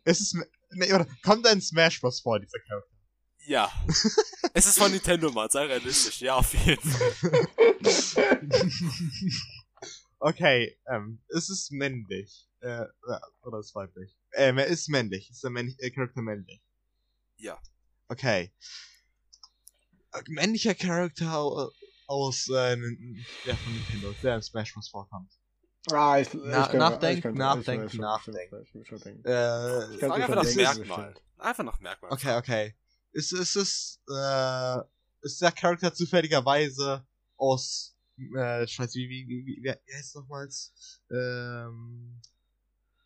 Ist es. Nee, oder kommt ein Smash Bros. vor, dieser Charakter? Ja. es ist von Nintendo, Mann. Sei realistisch. Ja, auf jeden Fall. Okay, ähm, es ist männlich. Äh, oder ist weiblich? Ähm, er ist männlich. Ist der männlich, äh, Charakter männlich? Ja. Okay. Äh, Männlicher Charakter au- aus, äh, ja, von Nintendo, der in Smash Bros. vorkommt. Ah, ich, Na- ich könnte- nachdenken, ich könnte- nachdenken, ich schon, nachdenken. Ich schon. Äh, Ich einfach nach Merkmal. Einfach nach Merkmal. okay, okay. Ist, ist es, äh, ist der Charakter zufälligerweise aus, äh, ich weiß wie, wie, wie, wie, wie heißt es nochmals? Ähm,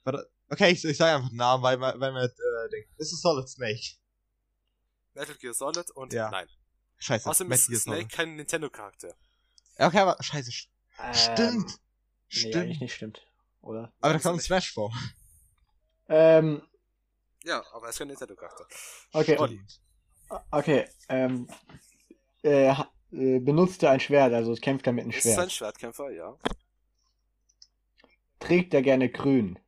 warte, okay, ich, ich sage einfach den Namen, weil, man- weil man, äh, denkt, ist es Solid Snake? Metal Gear Solid und Ja. nein. Scheiße, Außerdem Metal ist Gear Snake Solid. kein Nintendo-Charakter. Ja, okay, aber, scheiße, Ähm, stimmt. Nee, Stimmt. eigentlich nicht stimmt. Oder? aber da kommt nicht. Smash vor. Ähm, Ja, aber er ist kein Nintendo-Charakter. okay. Olli. Okay, ähm, äh, äh, benutzt er ein Schwert, also es kämpft er mit einem Ist ein Schwert. Schwertkämpfer, ja. Trägt er gerne grün.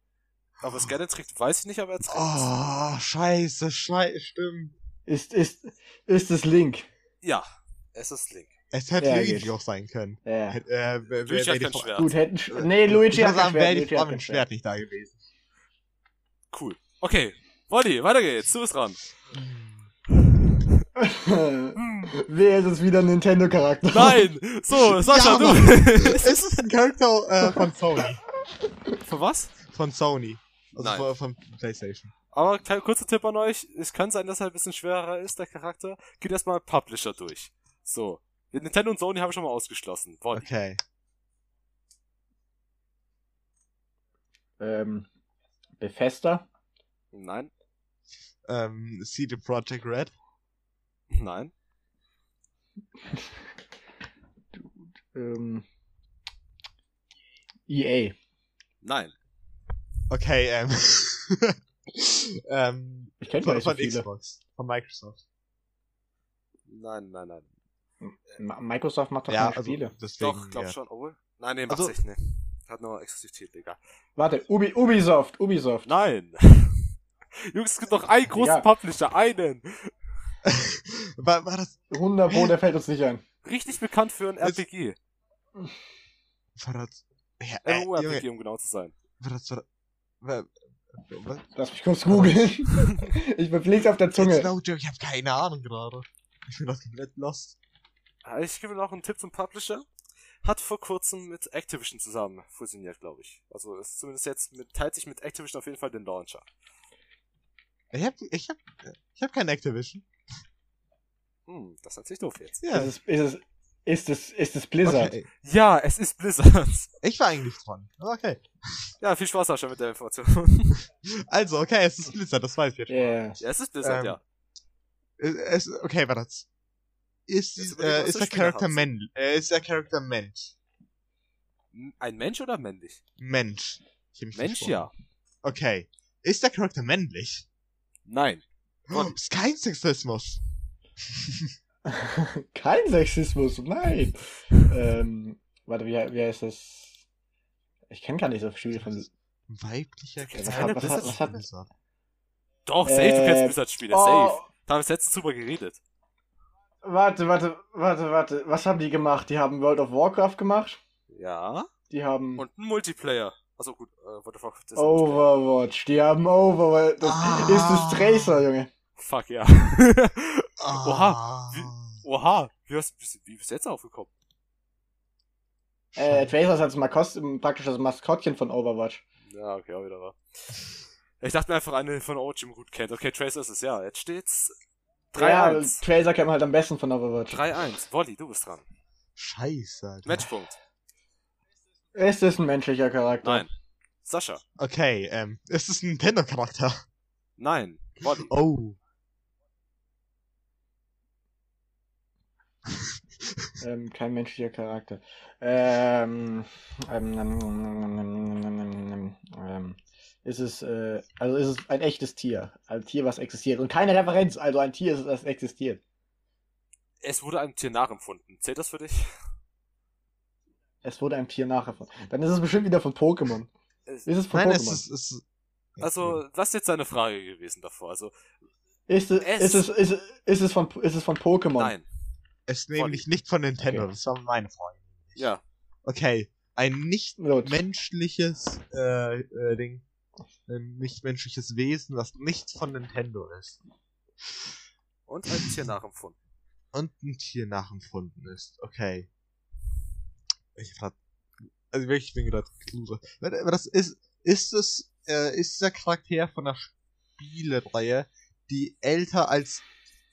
Aber es gerne trägt, weiß ich nicht, aber er trägt. Oh, scheiße, scheiße, stimmt. Ist, ist, ist es Link? Ja, es ist Link. Es hätte Ja, Luigi geht. auch sein können. Ja. Äh, Luigi hat kein Schwert. Gut, hätten, Sch- nee, Luigi hat kein sagen, wäre Schwert. die Frau mit dem Schwert nicht da gewesen. Cool. Okay, Wolli, weiter geht's. Du bist dran. Wer ist es wieder ein Nintendo-Charakter? Nein! So, Sascha, Ja, du! es ist ein Charakter äh, von Sony. Für was? Von Sony. Also Nein. von, von PlayStation. Aber kurzer Tipp an euch. Es kann sein, dass er ein bisschen schwerer ist, der Charakter. Geht erstmal Publisher durch. So. Nintendo und Sony habe ich schon mal ausgeschlossen. Wolli. Okay. Ähm, Bethesda? Nein. Ähm, CD Projekt Red. Nein. Ähm, EA. Nein. Okay, ähm. ähm. Ich kenne Von, so von viele. Xbox. Von Microsoft. Nein, nein, nein. Microsoft macht doch Ja, keine also Spiele. deswegen. Doch, glaub ja. schon. Obwohl. Nein, nee, macht Also- sich nicht. Hat nur Exklusivität, Digga. Warte, Ubi, Ubisoft, Ubisoft. Nein. Jungs, es gibt doch einen großen Ja. Publisher. Einen. war, war das. 100 Pro, der fällt uns nicht ein. Richtig bekannt für ein RPG. War das. Ja, äh, Junge, um genau zu sein. war das. War, war, was? Lass mich kurz googeln. ich beflieg's auf der Zunge. no joke, ich hab keine Ahnung gerade. Ich bin das komplett lost. Ich gebe noch einen Tipp zum Publisher. Hat vor kurzem mit Activision zusammen fusioniert, glaube ich. Also ist zumindest jetzt mit, teilt sich mit Activision auf jeden Fall den Launcher. Ich hab, ich hab, ich hab kein Activision. Hm, das hat sich doof jetzt. Ja. Ist es, ist es, ist es, ist es Blizzard? Okay. Ja, es ist Blizzard. Ich war eigentlich dran. Okay. Ja, viel Spaß Sascha mit der Information. Also, okay, es ist Blizzard, das weiß ich jetzt. schon. Yeah. ja, es ist Blizzard, Ähm, ja. Es, okay, war das. Ist, Jetzt äh, ist der Charakter männlich? Äh, ist der Charakter Mensch? Ein Mensch oder männlich? Mensch. Ich hab mich Mensch, ja. Okay. Ist der Charakter männlich? Nein. Oh, ist kein Sexismus. Kein Sexismus, nein. ähm, warte, wie, wie heißt das? Ich kenne gar nicht so viele von. Weiblicher Charakter. was hat-. Doch, safe, Äh, du kennst Blizzard-Spiele, Oh, safe. Da haben wir letztens drüber geredet. Warte, warte, warte, warte. Was haben die gemacht? Die haben World of Warcraft gemacht. Ja. Die haben Und ein Multiplayer. Also gut, äh, what the fuck. Das ist. Overwatch. Die haben Overwatch. Das Ah. ist das Tracer, Junge. Fuck, ja. Ah. Oha, Oha, wie, hast, wie, wie bist du jetzt aufgekommen? Äh, Tracer ist als Makost, praktisch das Maskottchen von Overwatch. Ja, okay, auch wieder wahr. Ich dachte mir einfach, eine von OG gut kennt. Okay, Tracer ist es, ja. Jetzt steht's Ja, 3-1. Tracer kennt man halt am besten von Overwatch. 3-1. Wolli, du bist dran. Scheiße, Alter. Matchpunkt. Ist es ein menschlicher Charakter? Nein. Sascha. Okay, ähm, ist es ein Nintendo-Charakter? Nein. Wolli. Oh. Ähm, kein menschlicher Charakter. Ähm, ähm, ähm, ähm, ähm, ähm, ähm, ist es, äh, also ist es ein echtes Tier. Ein Tier, was existiert. Und keine Referenz, also ein Tier, ist, das existiert. Es wurde einem Tier nachempfunden. Zählt das für dich? Es wurde einem Tier nachempfunden. Dann ist es bestimmt wieder von Pokémon. Es- Ist es von Nein, es Pokémon? ist, es ist Also, das ist jetzt deine Frage gewesen davor. Also, Ist es, es- ist es, ist es, ist es von, ist es von Pokémon? nein. es ist nämlich nicht von Nintendo, Okay. das war meine Frage. Ja. Okay, ein nicht menschliches äh, äh, Ding, ein nicht menschliches Wesen, was nicht von Nintendo ist Und ein Tier nachempfunden. und ein Tier nachempfunden ist. Okay. Ich hab grad, also wirklich, ich bin gerade Aber das ist, ist es, äh, ist der Charakter von der Spielereihe, die älter als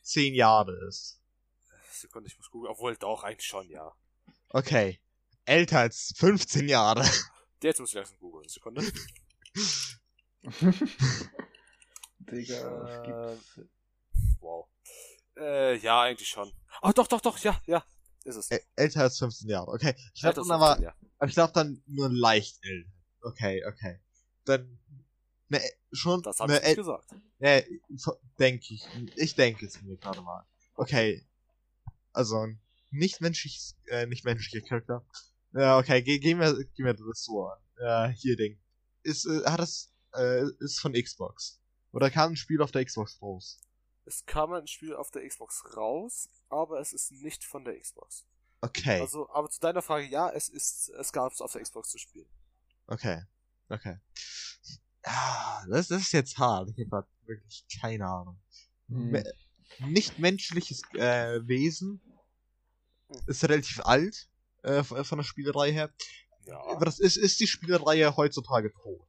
10 Jahre ist. Sekunde, ich muss googeln. Obwohl, doch, eigentlich schon, ja. Okay. Älter als 15 Jahre. Jetzt muss ich langsam googeln. Sekunde. Digga, was gibt's? Äh, wow. Äh, ja, eigentlich schon. Oh, doch, doch, doch, ja, ja. Ist es. Ä älter als 15 Jahre. Okay. Ich glaube dann aber, schon, ja. aber ich glaube dann nur leicht älter. Okay, okay. Dann, ne, schon, Das habe ne, ich nicht gesagt. Ne, denke ich. Ich denke es mir gerade mal. Okay. Also, ein nicht menschliches, äh, nicht menschlicher Charakter. Ja, okay, ge gehen wir, gehen wir das so an. Ja, hier Ding. Ist, äh, hat das, äh, ist von Xbox. Oder kam ein Spiel auf der Xbox raus? Es kam ein Spiel auf der Xbox raus, aber es ist nicht von der Xbox. Okay, Also, aber zu deiner Frage, ja, es ist, es gab es auf der Xbox zu spielen. okay, okay. Ah, das, das ist jetzt hart. Ich habe wirklich keine Ahnung. Hm. Me- nicht menschliches äh, Wesen ist relativ alt äh, von von der Spielerei her. Ja. Aber das ist, ist die Spielerei heutzutage tot.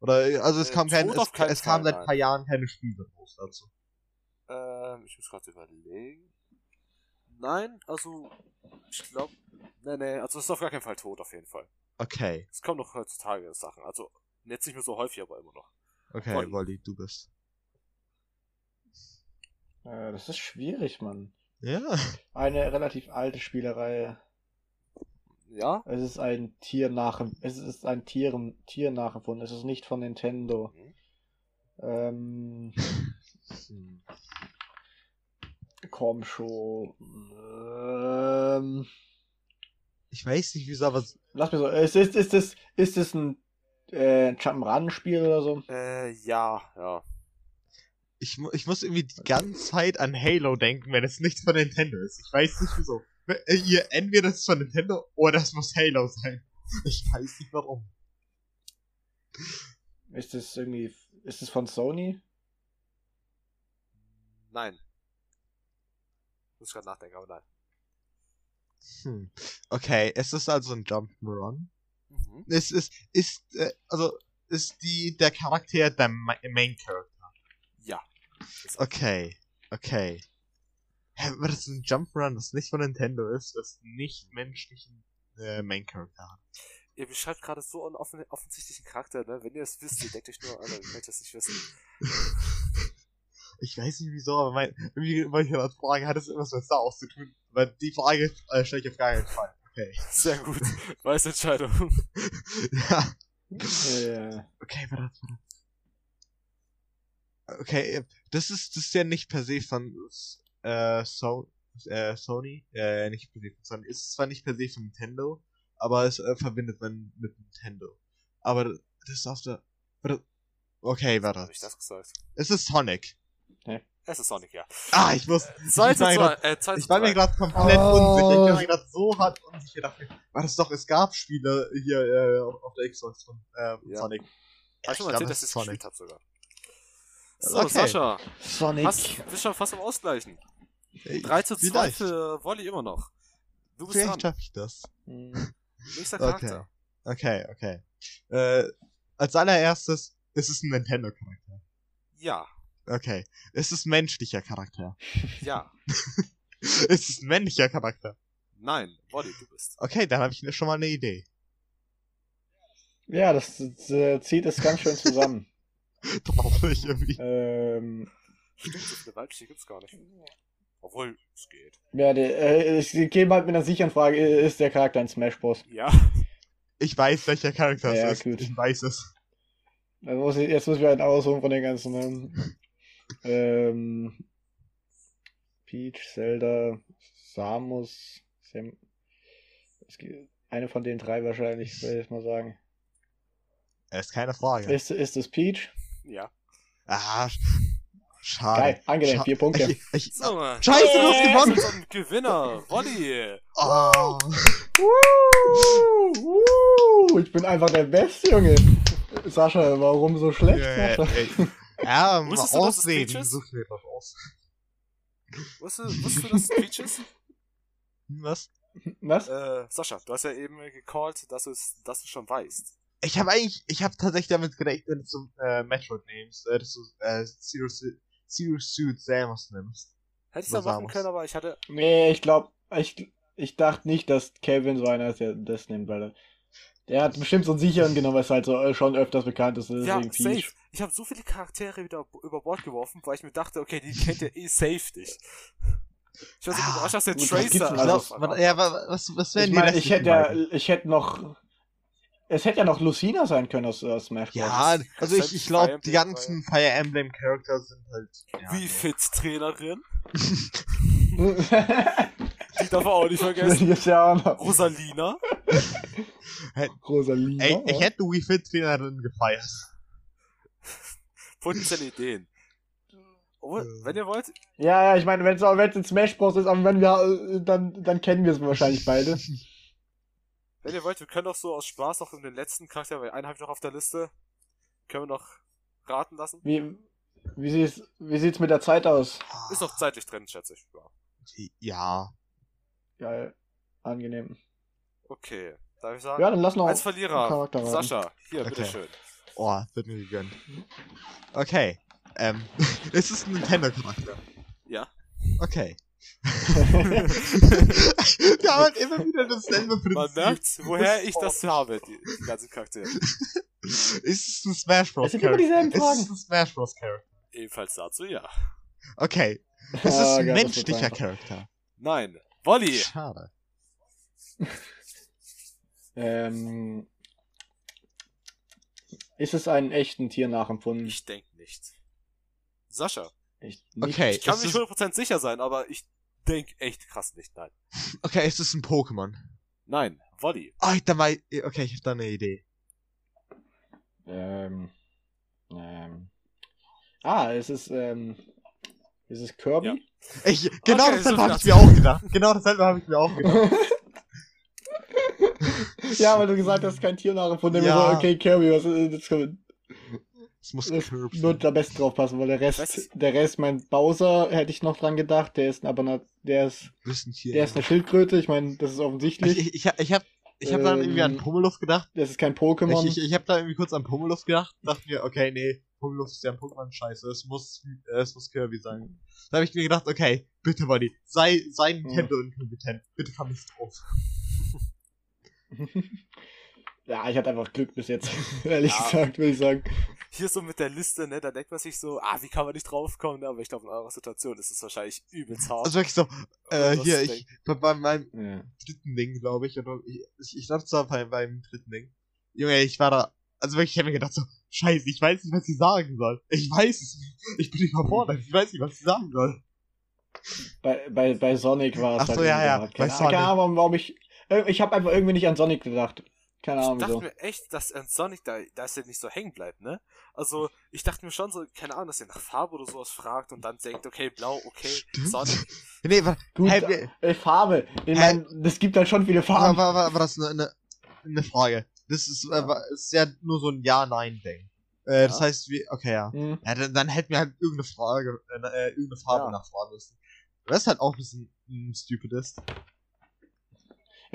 Oder also es Äh, kam kein, es, es kam seit ein paar. Jahren keine Spiele raus dazu. Ähm, ich muss gerade überlegen. Nein, also, ich glaube, nee, nee, also es ist auf gar keinen Fall tot, auf jeden Fall. Okay, Es kommen noch heutzutage Sachen, also, jetzt nicht mehr so häufig, aber immer noch. okay, Voll. Wolli, du bist. Äh, das ist schwierig, Mann. Ja. Eine relativ alte Spielerei. Ja? Es ist ein Tier nach, es ist ein Tier, Tier nachempfunden. Es ist nicht von Nintendo. Mhm. Ähm, Hm. komm schon. Ähm, Ich weiß nicht, wieso, aber lass mir so. Ist, ist, ist es, ist es ein äh, Jump'n'Run-Spiel oder so? Äh, ja, ja. ich, mu- ich muss irgendwie die ganze Zeit an Halo denken, wenn es nicht von Nintendo ist. Ich weiß nicht wieso. Ihr, entweder das ist von Nintendo oder das muss Halo sein. Ich weiß nicht warum. Ist es irgendwie, ist es von Sony? Nein. Muss ich gerade nachdenken, aber nein. Hm. Okay, es ist also ein Jump'n'Run. Mhm. Es ist, ist, äh, also, ist die, der Charakter der Ma Main Character. Ja. Okay, okay. Hä, aber das ist ein Jump'n'Run, das nicht von Nintendo ist, das nicht menschlichen äh, Main Character hat. Ihr beschreibt gerade so einen offen offensichtlichen Charakter, ne? Wenn ihr es wisst, ihr denkt euch nur, Alter, ich möchte das nicht wissen. Ich weiß nicht wieso, aber mein, irgendwie wollte ich gerade fragen, hat das irgendwas mit Star Wars zu tun? Weil die Frage äh, stelle ich auf gar keinen Fall. Okay. Sehr gut. Weiße Entscheidung. ja. Äh, Okay, warte, warte. Okay, äh, das ist, das ist ja nicht per se von äh, so, äh, Sony, äh, nicht per se von Sony. Ist zwar nicht per se von Nintendo, aber es äh, verbindet man mit Nintendo. Aber das ist auf der. Okay, warte. Habe ich das gesagt? Es ist Sonic. Es ist Sonic, ja. Ah, ich muss. 2 ich zu war 2, grad- äh, 2 Ich war mir 3. gerade komplett Oh. unsicher. Ich war mir gerade so hart unsicher. Dachte, war das doch, es gab Spiele hier äh, auf der Xbox von äh, Ja. Sonic. Hab ich schon mal erzählt, das dass ich es Sonic. gespielt habe sogar. So, Okay. Sascha, Sonic. hast, bist schon fast am Ausgleichen. Ey, 3 zu 2 vielleicht. für Wolli immer noch. Du bist Vielleicht schaffe ich das. Hm. Nächster Okay. Charakter. Okay, okay. Äh, als allererstes ist es ein Nintendo-Charakter. Ja, Okay. Es ist ein menschlicher Charakter. ja. es ist ein männlicher Charakter. Nein, Wolli, du bist. Okay, dann habe ich schon mal eine Idee. Ja, das, das äh, zieht es ganz schön zusammen. Traurig irgendwie. ähm, Stimmt, so viele weibliche gibt's gar nicht. Obwohl, es geht. ja, die, äh, ich gehe mal mit einer sicheren Frage. Ist der Charakter in Smash Bros? Ja. Ich weiß, welcher Charakter Ja, es ist. gut. Ich weiß es. Also muss ich, jetzt muss ich halt ausholen von den ganzen. Ähm, ähm, Peach, Zelda, Samus, Sam. Es gibt eine von den drei wahrscheinlich, würde ich mal sagen. Das ist keine Frage. Ist, ist es Peach? Ja. Ah, Schade. Geil, angenehm, Scha- vier Punkte. Ich, ich, So. Scheiße, du hast gewonnen. unser Gewinner, Wolli. oh. Woo, woo, ich bin einfach der Beste, Junge. Sascha, warum so schlecht? Ja, Sascha? ey. ja, mal Wusstest du, ausreden. Peaches? Such mir was aus. Wusstest, wusstest du, dass es Peaches? Hm, Was? Was? Äh, Sascha, du hast ja eben gecallt, dass, es, dass du schon weißt. Ich habe eigentlich, ich habe tatsächlich damit gerechnet, dass du äh, Metroid nimmst, äh, dass du äh, Zero, Zero Suit Samus nimmst. Hätte ich Was da machen können, aber ich hatte. Nee, ich glaube, ich, ich dachte nicht, dass Kevin so einer ist, der das nimmt, weil er, der hat bestimmt so einen sicheren genommen, weil es halt so äh, schon öfters bekannt ist. Ja, safe. Ich habe so viele Charaktere wieder über Bord geworfen, weil ich mir dachte, okay, die kennt ihr eh safe nicht. Ich war so Ah, überrascht, dass der gut, Tracer. denn Ich Also, ja, wa- was, was wären Ich die restlichen ich hätte ich hätte noch, es hätte ja noch Lucina sein können aus äh, Smash Bros. Ja, also ich, ich glaube, die ganzen Fire Emblem Charakter sind halt. Ja, Wie nee. fit Trainerin. Die darf man auch nicht vergessen. Ja Rosalina. Rosalina. Ey, ich hätte Wii Fit Trainerin gefeiert. Potenzielle Ideen. Äh. wenn ihr wollt, Ja, ja, ich meine, wenn es in Smash Bros. ist, aber wenn wir, äh, dann, dann kennen wir es wahrscheinlich beide. wenn ihr wollt, wir können doch so aus Spaß noch in den letzten Charakter, weil einen habe ich noch auf der Liste, können wir noch raten lassen. Wie, wie sieht's, wie sieht's mit der Zeit aus? Ist noch zeitlich drin, schätze ich. Ja. Ja. Geil. Angenehm. Okay, darf ich sagen? Ja, dann lass noch Als Verlierer. Sascha, hier, Okay. bitteschön. Oh, wird mir gegönnt. Okay. Ähm, es ist ein Nintendo-Charakter. Ja. Okay. Haben halt immer wieder dasselbe Prinzip. Man merkt, woher ich das habe, die, die ganzen Charaktere. Es ist ein Smash Bros. Es sind immer dieselben Es Fragen. ist ein Smash Bros. Charakter. Ebenfalls dazu, ja. Okay. Es ist Ah, ein geil, menschlicher. Charakter. Nein, Wolli. Schade. Ähm, ist es einen echten Tier nachempfunden? Ich denke nicht. Sascha, Ich nicht. Okay. ich kann es mir nicht 100% sicher sein, aber ich denke echt krass nicht. Nein. okay, es ist ein Pokémon. Nein, Wolli. Ah, ich da wei- okay, ich hab da eine Idee. Ähm, ähm, ah, es ist, ähm, ist es Kirby? Ja. Ich, genau Okay, dasselbe habe ich mir auch gedacht. Genau dasselbe habe ich mir auch gedacht. Ja, weil du gesagt hast, kein Tier nachempfunden. Ja. Ja. So, okay, Kirby, was ist das? Es muss nur sein. da best drauf passen, weil der Was? Rest, der Rest, mein Bowser, hätte ich noch dran gedacht, der ist aber na, der ist, Wissen hier. der ist eine Schildkröte, ich meine, das ist offensichtlich. ich, ich, ich, hab- ich hab, hab dann irgendwie an Ähm, Pummeluft gedacht. Das ist kein Pokémon. Ich, ich, ich hab da irgendwie kurz an Pummeluft gedacht. Dachte mir, okay, nee, Pummeluft ist ja ein Pokémon, scheiße. Es muss, äh, es muss Kirby sein. Da habe ich mir gedacht, okay, bitte, Buddy, sei, sei Nintendo inkompetent. Bitte ich's drauf. ja, ich hatte einfach Glück bis jetzt, ehrlich Ja. gesagt, würde ich sagen. Hier so mit der Liste, ne, da denkt man sich so, ah, wie kann man nicht draufkommen, ne? aber ich glaube, in eurer Situation ist es wahrscheinlich übelst hart. Also wirklich so, äh, hier, ich, bei, bei meinem Ja. dritten Ding, glaube ich, oder ich, ich, ich dachte zwar bei, beim dritten Ding. Junge, ich war da, also wirklich, ich habe mir gedacht so, scheiße, ich weiß nicht, was ich sagen soll. Ich weiß es nicht. Ich bin überfordert, ich weiß nicht, was ich sagen soll. Bei, bei, bei Sonic war es Ach so, halt ja, ja, bei Sonic. keine Ahnung, warum ich. äh, Ich habe einfach irgendwie nicht an Sonic gedacht. Keine Ich Ahnung, dachte wieso. mir echt, dass an Sonic da, dass er nicht so hängen bleibt, ne? Also, ich dachte mir schon so, keine Ahnung, dass er nach Farbe oder sowas fragt und dann denkt, okay, blau, okay, Stimmt. Sonic. Nee, war, Gut, hey, äh, Farbe. Ich Hä? meine, es gibt halt schon viele Farben. war, war, war das eine, eine, eine Frage? Das ist, äh, war, ist ja nur so ein Ja-Nein-Ding. Äh, das Ja. heißt, wir, okay, ja. Hm. Ja, dann, dann hätten wir halt irgendeine Frage, äh, äh, irgendeine Farbe Ja. nachfragen müssen. Was halt auch ein bisschen mm, stupid ist.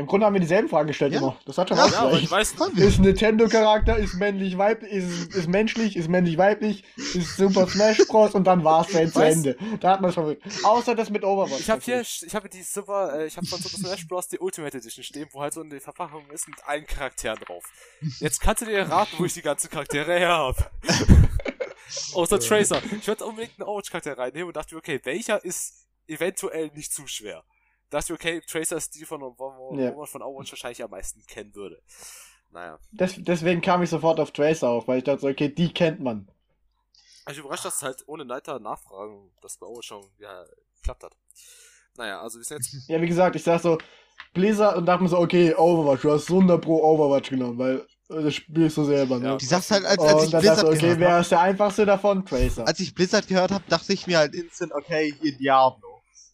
Im Grunde haben wir dieselben Fragen gestellt Ja. immer. Das hat schon Ja, Ja, die meisten, Haben wir. Ist ein Nintendo-Charakter, ist männlich, weiblich, ist, ist menschlich, ist männlich-weiblich, ist Super Smash Bros. und dann war's dann zu Ende. Da hat man schon. Außer das mit Overwatch. ich habe hier, ich habe die Super, äh, ich habe von Super Smash Bros. die Ultimate Edition stehen, wo halt so eine Verpackung ist mit allen Charakteren drauf. Jetzt kannst du dir raten, wo ich die ganzen Charaktere her habe. Außer Tracer. Ich wollte unbedingt einen Overwatch-Charakter reinnehmen und dachte mir, okay, welcher ist eventuell nicht zu schwer? Dachte mir, okay, Tracer ist die von, wo, wo, Ja. von Overwatch wahrscheinlich am meisten kennen würde. Naja. Des, deswegen kam ich sofort auf Tracer auf, weil ich dachte, so, okay, die kennt man. Also ich überrascht, dass es halt ohne Leiter nachfragen, das bei Overwatch schon ja, geklappt hat. Naja, also wir sind jetzt Ja, wie gesagt, ich sag so, Blizzard und dachte mir so, okay, Overwatch, du hast 100 pro Overwatch genommen, weil Das spielst du selber, ne? Ja. Die sagst halt, als, als ich Blizzard du, okay, gehört wer ist der einfachste davon? Tracer. als ich Blizzard gehört habe, dachte ich mir halt instant, okay, hier Diablo.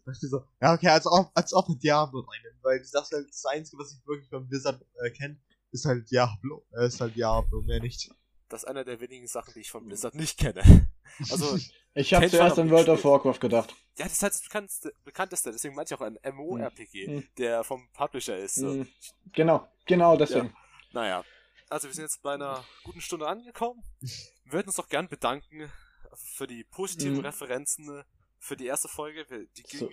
Dachte ich so, ja, okay, als ob, als ob ein Diablo rein, weil die sagst halt, das Einzige, was ich wirklich von Blizzard äh, kenne, ist halt Diablo. Er ist halt Diablo, mehr nicht. Das ist einer der wenigen Sachen, die ich von Blizzard nicht kenne. Also, Ich habe zuerst an World of Warcraft gedacht. ja, das ist halt das bekannteste, bekannteste deswegen meinte ich auch ein MMORPG, Hm. der vom Publisher ist. So. Mhm. Genau, genau deswegen. Naja, also wir sind jetzt bei einer guten Stunde angekommen. Wir würden uns doch gern bedanken für die positiven Mhm. Referenzen für die erste Folge. Die ging So.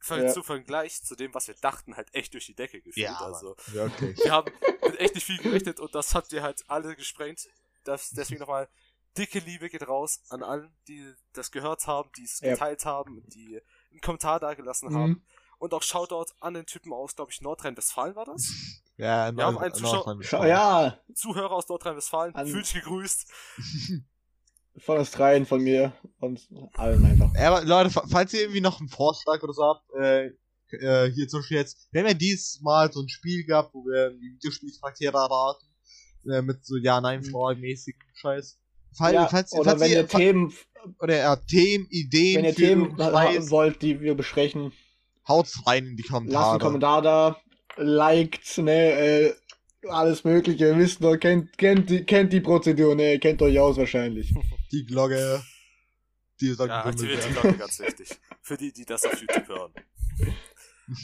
für Ja. zu Vergleich zu dem, was wir dachten, halt echt durch die Decke gefühlt. Ja, also Ja, okay. wir haben mit echt nicht viel gerechnet und das habt ihr halt alle gesprengt. Das, deswegen nochmal dicke Liebe geht raus an allen, die das gehört haben, die es Ja. geteilt haben, die einen Kommentar da gelassen Mhm. haben. Und auch Shoutout an den Typen aus, glaube ich, Nordrhein-Westfalen war das? Ja, Wir haben einen Zuschauer- Schau, ja, Zuhörer aus Nordrhein-Westfalen, An- fühlt sich gegrüßt. von uns dreien, von mir und allen einfach. Ja, aber Leute, fa- falls ihr irgendwie noch einen Vorschlag oder so habt, äh, äh, hier zum Beispiel jetzt, wir haben ja dieses Mal so ein Spiel gehabt, wo wir die Videospielcharaktere erraten, äh, mit so Ja-Nein-Fragen-mäßigen Scheiß. Fall, Ja, falls, oder falls wenn ihr, ihr Themen, oder ja, Themen, Ideen, wenn ihr Themen haben wollt, die wir besprechen, haut's rein in die lasst einen Kommentare. Kommentar da, liked, ne, äh, alles mögliche, ihr wisst noch, kennt, kennt, die, kennt die Prozedur, ne, ihr kennt euch aus wahrscheinlich. Die Glocke, die sagt Ja, aktiviert die. Glocke, ganz wichtig. Für die, die das auf YouTube hören.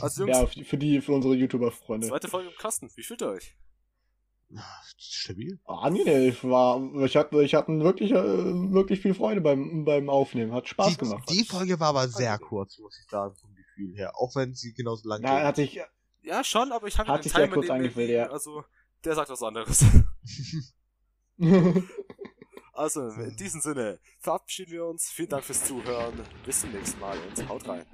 Also Jungs, Ja, für die, für die, für unsere YouTuber-Freunde. zweite Folge im Kasten. Wie fühlt ihr euch? Stabil. Ah, angenehm, war, ich hatte, ich hatte wirklich, äh, wirklich viel Freude beim, beim Aufnehmen, hat Spaß die, gemacht. die Folge war aber sehr kurz, muss ich sagen, vom Gefühl her. Auch wenn sie genauso lang ging. hat sich, Ja, schon, aber ich habe Hat sich Timer kurz liegen, ja. Also, der sagt was anderes. Also, in diesem Sinne verabschieden wir uns. Vielen Dank fürs Zuhören. Bis zum nächsten Mal und haut rein.